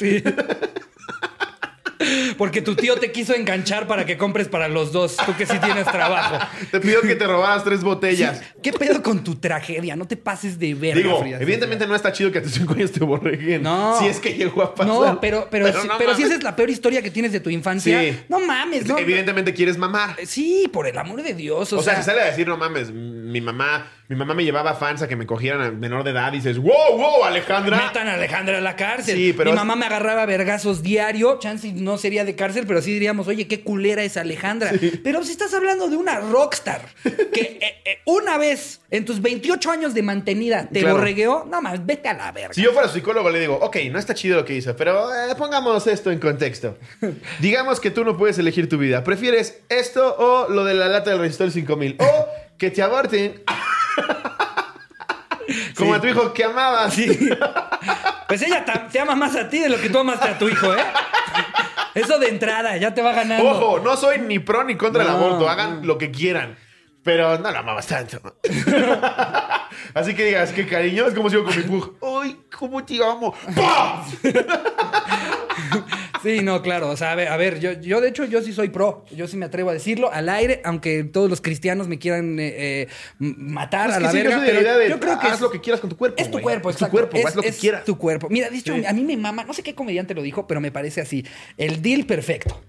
Porque tu tío te quiso enganchar para que compres para los dos. Tú que sí tienes trabajo. Te pido que te robaras tres botellas. ¿Qué pedo con tu tragedia? No te pases de verga, Digo, Frida. evidentemente no está chido que a tus cinco años te borreguen. No. Si es que llegó a pasar. No, pero, pero, si, no pero si esa es la peor historia que tienes de tu infancia. Sí. No mames, ¿no? Evidentemente quieres mamar. Sí, por el amor de Dios. O, O sea, sea, si sale a decir, no mames, mi mamá, mi mamá me llevaba fans a que me cogieran a menor de edad y dices, wow, wow, Alejandra. Metan a Alejandra a la cárcel. Sí, pero- Mi mamá me agarraba a vergazos diario. Chance no sería de cárcel, pero sí diríamos, oye, qué culera es Alejandra. Pero si estás hablando de una rockstar que eh, eh, una vez en tus 28 años de mantenida te Claro. borregueó, no más, vete a la verga. Si yo fuera psicólogo, le digo, ok, no está chido lo que hizo, pero eh, pongamos esto en contexto. Digamos que tú no puedes elegir tu vida. ¿Prefieres esto o lo de la lata del resistor 5000? O que te aborten. Como Sí. a tu hijo que amabas. Sí. Pues ella te ama más a ti de lo que tú amaste a tu hijo, ¿eh? Eso de entrada, ya te va ganando. Ojo, no soy ni pro ni contra el aborto. Hagan lo que quieran. Pero no lo amabas tanto. Así que digas, qué cariño. Es como si yo con mi pug. ¡Ay, cómo te amo! ¡Pah! Sí, no, claro. O sea, a ver, a ver, yo, yo de hecho yo sí soy pro. Yo sí me atrevo a decirlo al aire, aunque todos los cristianos me quieran eh, eh, matar Es a la sí, yo verga. pero de, creo que haz es, lo que quieras con tu cuerpo. es tu güey. cuerpo, Es tu cuerpo, haz lo que es quieras. tu cuerpo. Mira, Sí. a mí me mama, no sé qué comediante lo dijo, pero me parece así. El deal perfecto.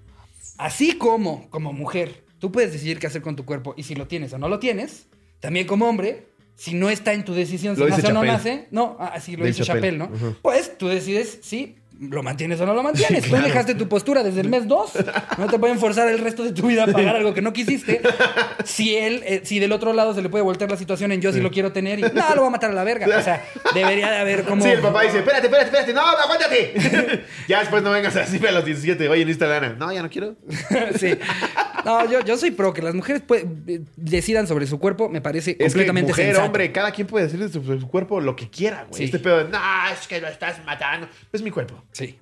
Así como, como mujer, tú puedes decidir qué hacer con tu cuerpo y si lo tienes o no lo tienes, también como hombre, si no está en tu decisión, si nace o no nace, no, ah, así lo dice Chappelle. ¿no? Pues tú decides si lo mantienes o no lo mantienes. Sí, Tú claro. dejaste tu postura desde el mes 2. No te pueden forzar el resto de tu vida a pagar algo que no quisiste. Si él, eh, si del otro lado se le puede voltear la situación en yo sí lo quiero tener y no, lo voy a matar a la verga. O sea, debería de haber como. Sí, el papá dice, espérate, espérate, espérate, no, aguántate. ya después no vengas así a los 17, oye, necesita lana. No, ya no quiero. sí. No, yo, yo soy pro que las mujeres pue- eh, decidan sobre su cuerpo, me parece Es que completamente mujer, sensato. hombre, cada quien puede decir de su cuerpo lo que quiera, güey. Sí. Este pedo de, no, es que lo estás matando. Es mi cuerpo. Sí.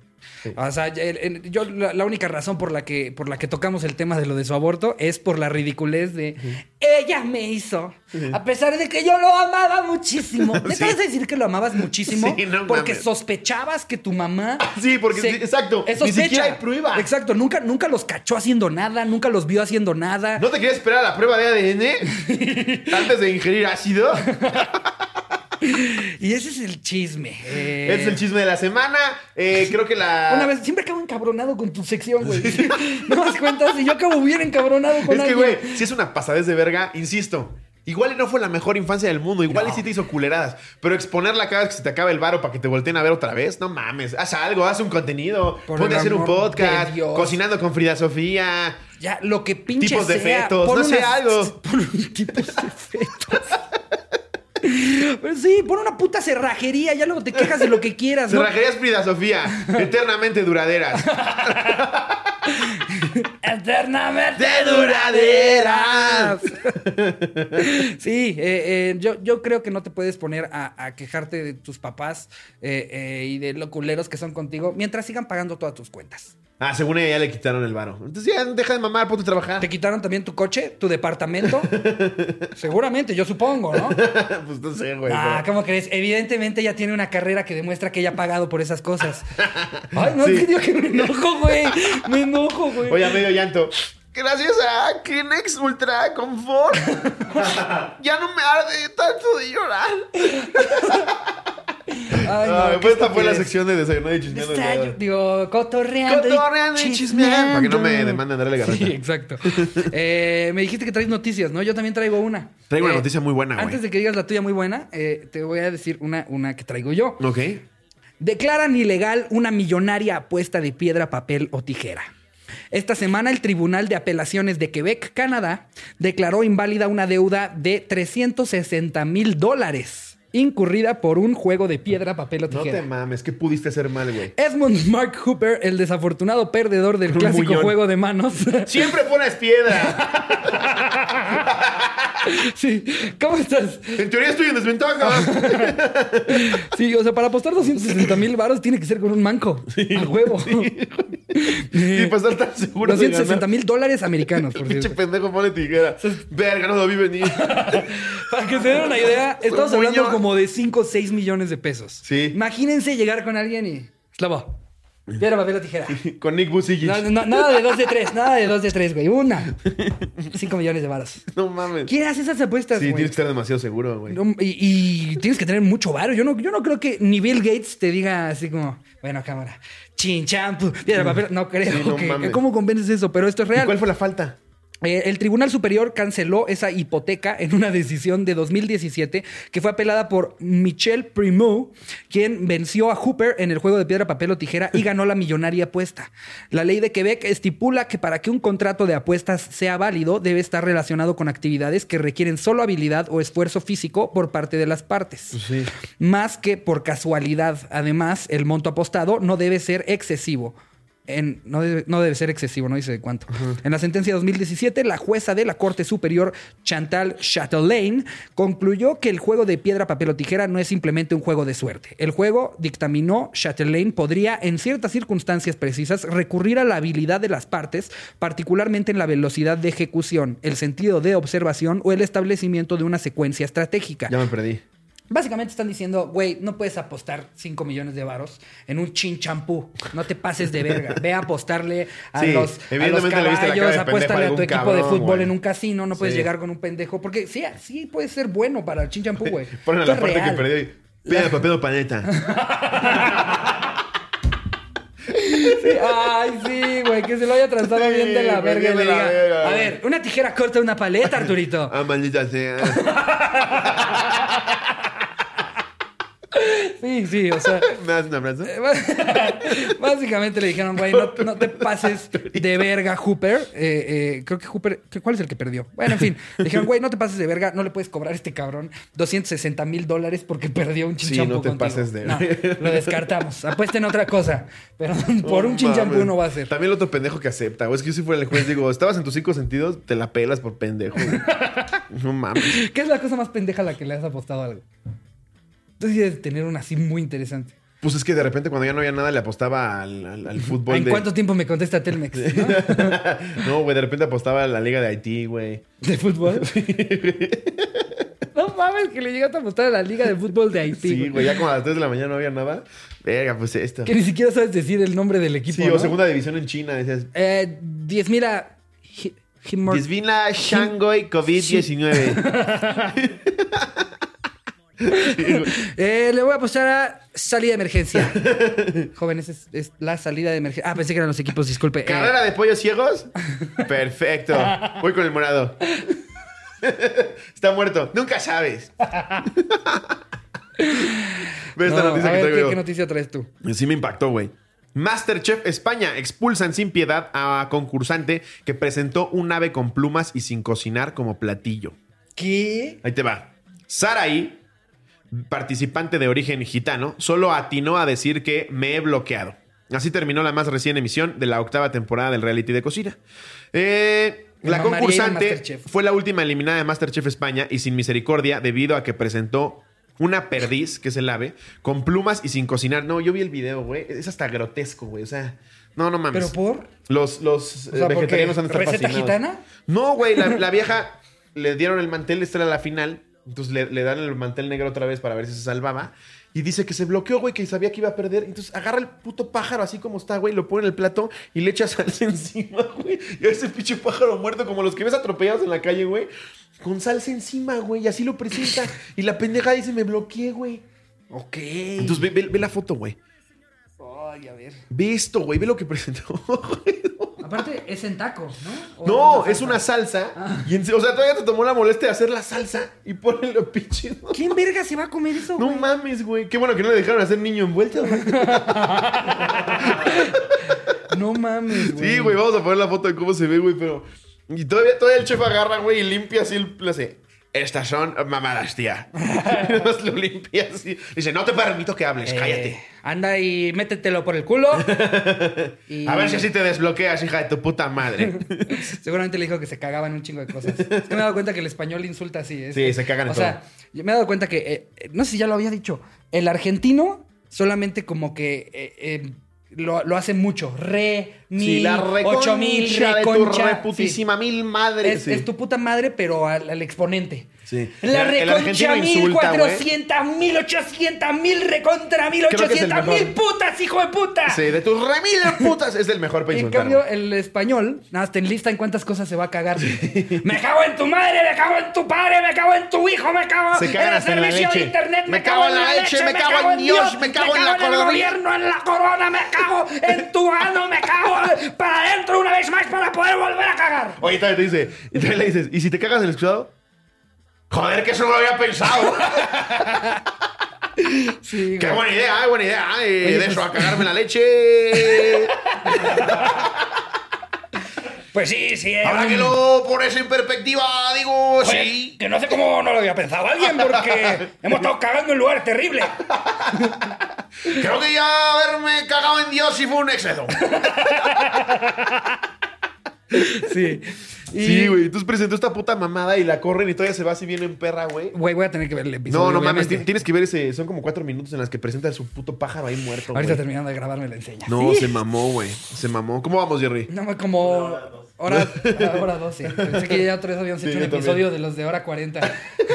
O sea, yo la, la única razón por la que por la que tocamos el tema de lo de su aborto es por la ridiculez de ella me hizo, a pesar de que yo lo amaba muchísimo. ¿Me a decir que lo amabas muchísimo? Sí, no porque mames. sospechabas que tu mamá Sí, porque exacto, es ni sospecha. siquiera hay prueba. Exacto, nunca nunca los cachó haciendo nada, nunca los vio haciendo nada. ¿No te querías esperar a la prueba de ADN antes de ingerir ácido? Y ese es el chisme. eh. Ese es el chisme de la semana. Eh, creo que la. Una vez, siempre acabo encabronado con tu sección, güey. No me das cuenta si yo acabo bien encabronado con Es que, güey, si es una pasadez de verga, insisto. Igual y no fue la mejor infancia del mundo, igual y sí te hizo culeradas. Pero exponerla cada vez que se te acaba el varo para que te volteen a ver otra vez, no mames. Haz algo, haz un contenido. Por ponte a hacer un podcast, cocinando con Frida Sofía. Ya, lo que pinche Tipos de sea, fetos, no sé, algo. Pon tipos de fetos. Pero sí, pon una puta cerrajería, ya luego te quejas de lo que quieras, ¿no? Cerrajerías Frida Sofía, eternamente duraderas. Eternamente De duraderas. sí, eh, eh, yo, yo creo que no te puedes poner a, a quejarte de tus papás eh, eh, y de lo culeros que son contigo mientras sigan pagando todas tus cuentas. Ah, según ella ya le quitaron el varo. Entonces ya deja de mamar, ponte a trabajar. ¿Te quitaron también tu coche, tu departamento? Seguramente, yo supongo, ¿no? pues no sé, güey. Ah, pero- ¿cómo crees? Evidentemente ella tiene una carrera que demuestra que ella ha pagado por esas cosas. Ay, no, Sí. que digo que me enojo, güey. Me enojo, güey. Oye, a medio llanto. Gracias a Kleenex Ultra Confort. ya no me arde tanto de llorar. Ay, no, Ah, pues esta fue la sección de desayuno y chismeando. Digo, cotorreando. Cotorreando y chismeando. Para que no me demanden Andrea Legarreta. Sí, exacto. Eh, me dijiste que traes noticias, ¿no? Yo también traigo una. Traigo una Eh, noticia muy buena, güey. Antes de que digas la tuya muy buena, eh, te voy a decir una, una que traigo yo. Ok. Declaran ilegal una millonaria apuesta de piedra, papel o tijera. Esta semana el Tribunal de Apelaciones de Quebec, Canadá, declaró inválida una deuda de 360 mil dólares incurrida por un juego de piedra, papel o No tijera. te mames, ¿qué pudiste hacer mal, güey? Edmund Mark Hooper, el desafortunado perdedor del clásico muñón. juego de manos. Siempre pones piedra. sí, ¿cómo estás? En teoría estoy en desventaja. Sí, o sea, para apostar 260 mil varos tiene que ser con un manco. a huevo. y para estar tan seguro de 260 ganar. mil dólares americanos, por Pinche pendejo pone tijera. Verga, no lo vi venir. Para que se den una idea, estamos hablando ño- como de 5 o 6 millones de pesos. Sí. Imagínense llegar con alguien y. Slavo. Piedra, papel o tijera. Con Nick Busillich. No, no, nada de 2 de 3, nada de 2 de 3, güey. Una. 5 millones de varos. No mames. ¿Quién hace esas apuestas, Sí, güey? tienes que estar demasiado seguro, güey. No, y, y tienes que tener mucho varo. Yo no, yo no creo que ni Bill Gates te diga así como, bueno, cámara, chin, piedra, papel. No creo. Sí, no que- mames. ¿Cómo convences eso? Pero esto es ¿Y real. cuál fue la falta? Eh, el Tribunal Superior canceló esa hipoteca en una decisión de 2017 que fue apelada por Michel Primo, quien venció a Hooper en el juego de piedra, papel o tijera y ganó la millonaria apuesta. La ley de Quebec estipula que para que un contrato de apuestas sea válido debe estar relacionado con actividades que requieren solo habilidad o esfuerzo físico por parte de las partes. Más que por casualidad. Además, el monto apostado no debe ser excesivo. En- no, debe, no debe ser excesivo, no dice de cuánto. En la sentencia de 2017, la jueza de la Corte Superior, Chantal Chatelain, concluyó que el juego de piedra, papel o tijera no es simplemente un juego de suerte. El juego, dictaminó Chatelain, podría, en ciertas circunstancias precisas, recurrir a la habilidad de las partes, particularmente en la velocidad de ejecución, el sentido de observación o el establecimiento de una secuencia estratégica. Ya me perdí. Básicamente están diciendo, güey, no puedes apostar 5 millones de varos en un chin champú. No te pases de verga. Ve a apostarle a Sí, los, a los caballos, apuéstale a a tu equipo de fútbol güey. en un casino. No puedes Sí. llegar con un pendejo. Porque sí, sí puede ser bueno para el chin champú, güey. Ponen la parte que real. perdió y. Piedra, papel o paneta. Sí, Ay, sí, güey, que se lo haya tratado Sí, bien de la verga y le diga, verga, a ver, una tijera corta una paleta, Arturito. Ah, maldita sea. Sí, sí, o sea, ¿Me das un abrazo? Básicamente le dijeron, güey, no, no te pases de verga, Hooper. Eh, eh, creo que Hooper, ¿qué- ¿cuál es el que perdió? Bueno, en fin, le dijeron, güey, no te pases de verga, no le puedes cobrar a este cabrón 260 mil dólares porque perdió un Sí, chinchampú no te contigo". pases de No, verga. lo descartamos. Apuesten otra cosa. Pero por un chinchampú no va a ser. También el otro pendejo que acepta, güey. Es que yo si fuera el juez, digo, estabas en tus cinco sentidos, te la pelas por pendejo. güey. No mames. ¿Qué es la cosa más pendeja a la que le has apostado a algo? Entonces tener una así muy interesante. Pues es que de repente cuando ya no había nada le apostaba al, al- al fútbol. ¿En de... cuánto tiempo me contesta Telmex? ¿no? no, güey, de repente apostaba a la Liga de Haití, güey. ¿De fútbol? no mames, que le llegaste a apostar a la Liga de Fútbol de Haití. Sí, güey. ya como a las 3 de la mañana no había nada. Venga, pues esto. Que ni siquiera sabes decir el nombre del equipo. Sí, ¿no? o segunda división en China, decías. Eh, 10 mil a. Hi- Himor- Shanghai COVID-19. Eh, le voy a apostar a salida de emergencia. Jóvenes, es, es la salida de emergencia. Ah, pensé que eran los equipos, disculpe. Eh, ¿Carrera de pollos ciegos? Perfecto. Voy con el morado. Está muerto. Nunca sabes. Ve esta no, noticia a que ver, ¿qué, traigo. qué noticia traes tú? Sí me impactó, güey. Masterchef España expulsan sin piedad a concursante que presentó un ave con plumas y sin cocinar como platillo. ¿Qué? Ahí te va. Saraí, participante de origen gitano, solo atinó a decir que me he bloqueado. Así terminó la más recién emisión de la octava temporada del reality de cocina. Eh, la a concursante fue la última eliminada de Masterchef España y sin misericordia debido a que presentó una perdiz, que es el ave, con plumas y sin cocinar. No, yo vi el video, güey. Es hasta grotesco, güey. O sea, no, no mames. ¿Pero por? Los, los O eh, vegetarianos han de estar ¿Receta fascinados. gitana? No, güey, la, la vieja le dieron el mantel, esta era la final. Entonces le, le dan el mantel negro otra vez para ver si se salvaba. Y dice que se bloqueó, güey, que sabía que iba a perder. Entonces agarra el puto pájaro así como está, güey, lo pone en el plato y le echa salsa encima, güey. Y a ese pinche pájaro muerto, como los que ves atropellados en la calle, güey, con salsa encima, güey. Y así lo presenta. Y la pendeja dice, me bloqueé, güey. Ok. Entonces ve, ve- ve la foto, güey. Ay, a ver. Ve esto, güey, ve lo que presentó. güey. Aparte, es en tacos, ¿no? ¿O No, salsa? es una salsa. Y en- o sea, todavía te tomó la molestia de hacer la salsa y ponen los pinches. ¿no? ¿Quién verga se va a comer eso, No güey? mames, güey. Qué bueno que no le dejaron hacer niño envuelto, güey. No mames, güey. Sí, güey, vamos a poner la foto de cómo se ve, güey, pero. Y todavía, todavía el chef agarra, güey, y limpia así el. Le hace. Estas son mamadas, tía. Y nada más lo limpia así. Dice, no te permito que hables, Eh, cállate. Anda y métetelo por el culo. Y A ver si así te desbloqueas, hija de tu puta madre. Seguramente le dijo que se cagaba en un chingo de cosas. Es que me he dado cuenta que el español insulta así. es- Sí, se cagan en O sea, yo me he dado cuenta que, eh, eh, no sé si ya lo había dicho, el argentino solamente como que eh, eh, lo, lo hace mucho. Re, mi, Sí, la ocho mil, reconcha de tu reputísima mil Sí. madre. Es, Sí. es tu puta madre, pero al, al exponente. Sí. La El- el reconcha mil cuatrocientas mil ochocientas mil recontra mil el ochocientas mil putas, hijo de puta. Sí, de tus remil putas es el mejor para En cambio, el español, nada, te enlista en cuántas cosas se va a cagar. me cago en tu madre, me cago en tu padre, me cago en tu hijo, me cago Se en el en servicio de internet, Me cago en la leche, me cago en Dios, me cago en la el corona. gobierno, en la corona, me cago en tu ano, me cago para adentro una vez más para poder volver a cagar. Oye, todavía te dice, y todavía le dices, ¿y si te cagas en el excusado? Joder, que eso no lo había pensado. Sí, Qué buena idea, eh, buena idea. eh, Oye, de pues- eso a cagarme la leche. Pues sí, sí. Ahora un- que lo pones en perspectiva, digo, Oye, sí. Que no sé cómo no lo había pensado alguien porque hemos estado cagando en lugares terribles. Creo que ya haberme cagado en Dios sí fue un exceso. Sí. Y- Sí, güey. Entonces presentó esta puta mamada y la corren y todavía se va así bien en perra, güey. Güey, voy a tener que ver el episodio. No, no mames, ti- tienes que ver ese. Son como cuatro minutos en las que presenta a su puto pájaro ahí muerto. Ahorita güey. terminando de grabar me lo enseña. No, ¿Sí? se mamó, güey. Se mamó. ¿Cómo vamos, Jerry? No, como hora, hora 12. Pensé que ya otra vez habíamos Sí, hecho un también. episodio de los de hora 40.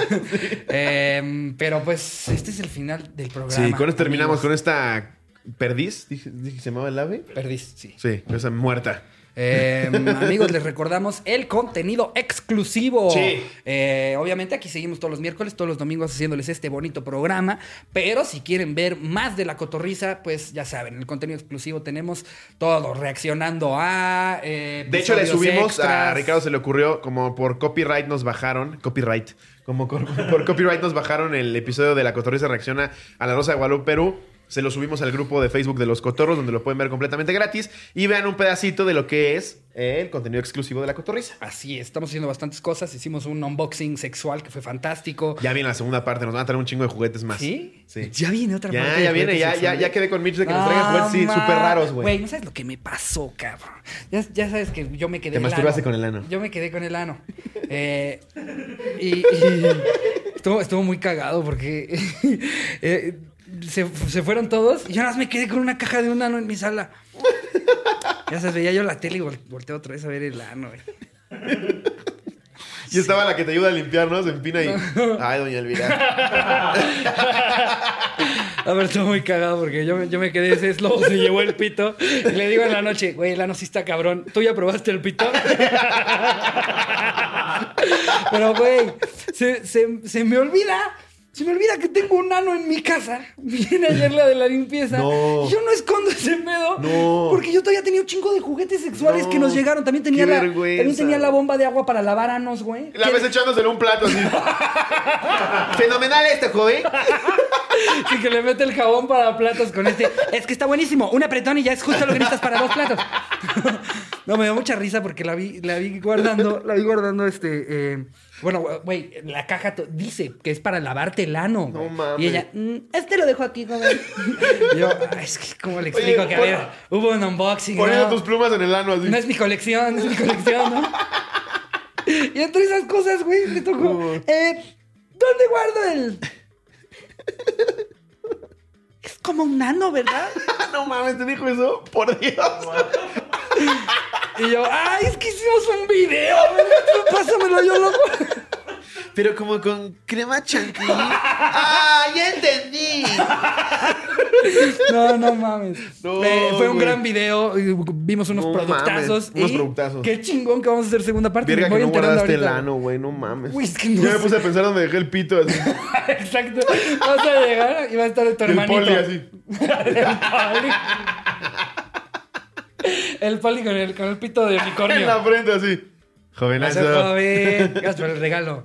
Em, pero pues este es el final del programa. Sí, con esto terminamos con esta perdiz. Dije, dije que se llamaba el ave. Perdiz, sí. Sí, esa muerta. Eh, amigos, les recordamos el contenido exclusivo. Sí. Eh, obviamente aquí seguimos todos los miércoles, todos los domingos haciéndoles este bonito programa. Pero si quieren ver más de la cotorriza, pues ya saben, el contenido exclusivo tenemos todo reaccionando a. eh, De hecho, le subimos a. Ricardo se le ocurrió, como por copyright nos bajaron. Copyright. Como por, por copyright nos bajaron el episodio de La Cotorriza Reacciona a la Rosa de Guadalupe, Perú. Se lo subimos al grupo de Facebook de Los Cotorros, donde lo pueden ver completamente gratis. Y vean un pedacito de lo que es el contenido exclusivo de La Cotorriza. Así es, estamos haciendo bastantes cosas. Hicimos un unboxing sexual que fue fantástico. Ya viene la segunda parte, nos van a traer un chingo de juguetes más. ¿Sí? Sí. Ya viene otra Ya, parte. ya viene, ya, ya, ya quedé con Mitch de que nos traigan juguetes, sí, súper raros, güey. Güey, no sabes lo que me pasó, cabrón. Ya, ya sabes que yo me quedé. Te masturbaste con el ano. Yo me quedé con el ano. Eh, y y estuvo, estuvo muy cagado porque eh, se, se fueron todos y yo nada más me quedé con una caja de un ano en mi sala. Ya sabes, veía yo la tele y vol- volteé otra vez a ver el ano, güey. Y estaba la que te ayuda a limpiar, ¿no? Se empina y. Ay, doña Elvira. A ver, estuvo muy cagado porque yo, me- yo me quedé ese lobo se llevó el pito y le digo en la noche, güey, el ano sí está cabrón. ¿Tú ya probaste el pito? Pero, güey, se, se- se me olvida. Se me olvida que tengo un ano en mi casa. Viene ayer la de la limpieza. No. Y yo no escondo ese pedo. No. Porque yo todavía tenía un chingo de juguetes sexuales No. que nos llegaron. También tenía, Qué la, vergüenza. también tenía la bomba de agua para lavar anos, güey. La ves echándosele un plato así. Fenomenal este, joven. Sí, que le mete el jabón para platos con este. Es que está buenísimo. Un apretón y ya es justo lo que necesitas para dos platos. No, me dio mucha risa porque la vi, la vi guardando, la vi guardando este. eh, bueno, güey, la caja dice que es para lavarte el ano. güey. mames. Y ella, "Mm, este lo dejo aquí, joven. Yo, "Ay, es que, ¿cómo le explico? Oye, que a pon- ver, hubo un unboxing. Poniendo ¿no? tus plumas en el ano así. No es mi colección, es mi colección, ¿no? Y entre esas cosas, güey, me tocó. No. Eh, ¿Dónde guardo el.? Es como un nano, ¿verdad? no mames, ¿te dijo eso? Por Dios. Y yo, ¡ay, es que hicimos un video! Pásamelo yo, loco. Pero como con crema chantilly. ¡Ah, ya entendí! No, no mames. No, Eh, fue un güey. gran video. Vimos unos No productazos. mames, unos y productazos. Qué chingón que vamos a hacer segunda parte. Verga Me que voy no enterando guardaste el ahorita. ano, güey, no mames. Güey, es que no Yo me sé. puse a pensar dónde dejé el pito así. Exacto. Vas a llegar y va a estar tu el hermanito. poli así. el poli. El poli con el, con el pito de unicornio. En la frente así. Jovenazo. joven. Gracias por el regalo.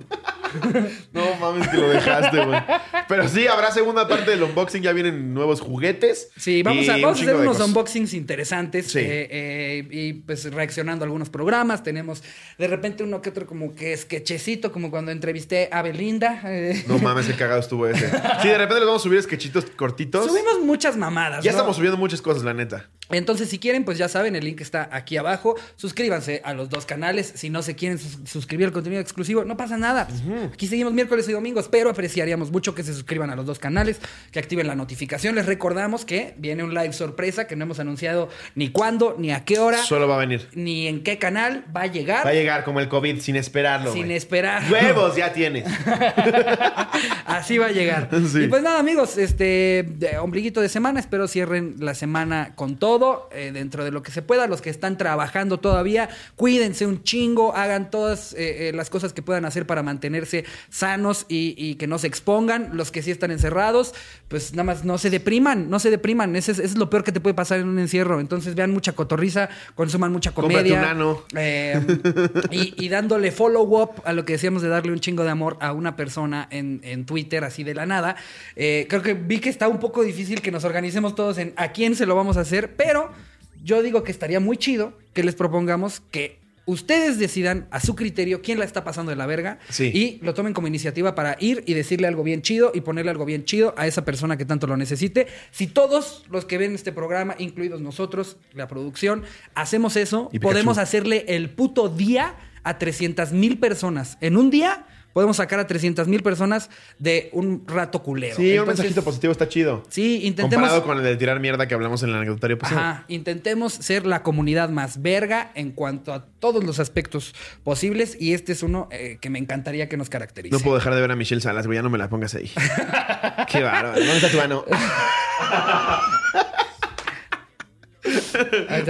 No mames que lo dejaste, güey. Pero sí, habrá segunda parte del unboxing. Ya vienen nuevos juguetes. Sí, vamos a, vamos a hacer unos cosas. unboxings interesantes. Sí. eh, eh, y pues reaccionando a algunos programas. Tenemos de repente uno que otro como que sketchecito, como cuando entrevisté a Belinda. eh. No mames, qué cagado estuvo ese. Sí, de repente les vamos a subir sketchitos cortitos. Subimos muchas mamadas. Ya ¿no? estamos subiendo muchas cosas, la neta. Entonces, si quieren, pues ya saben, el link está aquí abajo. Suscríbanse a los dos canales. Si no se quieren sus- suscribir al contenido exclusivo, no pasa nada. Aquí seguimos miércoles y domingos, pero apreciaríamos mucho que se suscriban a los dos canales, que activen la notificación. Les recordamos que viene un live sorpresa que no hemos anunciado ni cuándo, ni a qué hora, Solo va a venir. ni en qué canal va a llegar. Va a llegar como el COVID sin esperarlo. sin güey. esperar. Huevos ya tienes. Así va a llegar. Sí. Y pues nada, amigos, este de ombliguito de semana. Espero cierren la semana con todo. Todo, eh, dentro de lo que se pueda, los que están trabajando todavía, cuídense un chingo, hagan todas eh, eh, las cosas que puedan hacer para mantenerse sanos y, y que no se expongan. Los que sí están encerrados, pues nada más no se depriman, no se depriman. Ese es, ese es lo peor que te puede pasar en un encierro. Entonces vean mucha cotorriza, consuman mucha comedia. un nano. Eh, y, y dándole follow-up a lo que decíamos de darle un chingo de amor a una persona en, en Twitter, así de la nada. Eh, creo que vi que está un poco difícil que nos organicemos todos en a quién se lo vamos a hacer, pero yo digo que estaría muy chido que les propongamos que ustedes decidan a su criterio quién la está pasando de la verga Sí. y lo tomen como iniciativa para ir y decirle algo bien chido y ponerle algo bien chido a esa persona que tanto lo necesite. Si todos los que ven este programa, incluidos nosotros, la producción, hacemos eso, podemos hacerle el puto día a 300 mil personas. En un día podemos sacar a 300 mil personas de un rato culero. Sí, un mensajito positivo está chido. Sí, intentemos... Comparado con el de tirar mierda que hablamos en el anecdotario pasado. Ajá, intentemos ser la comunidad más verga en cuanto a todos los aspectos posibles y este es uno eh, que me encantaría que nos caracterice. No puedo dejar de ver a Michelle Salas, güey. Ya no me la pongas ahí. Qué bárbaro. ¿Dónde está tu mano?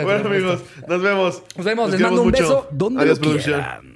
Bueno, amigos, nos vemos. Nos vemos, les mando un mucho. beso donde Adiós, lo producción. quieran.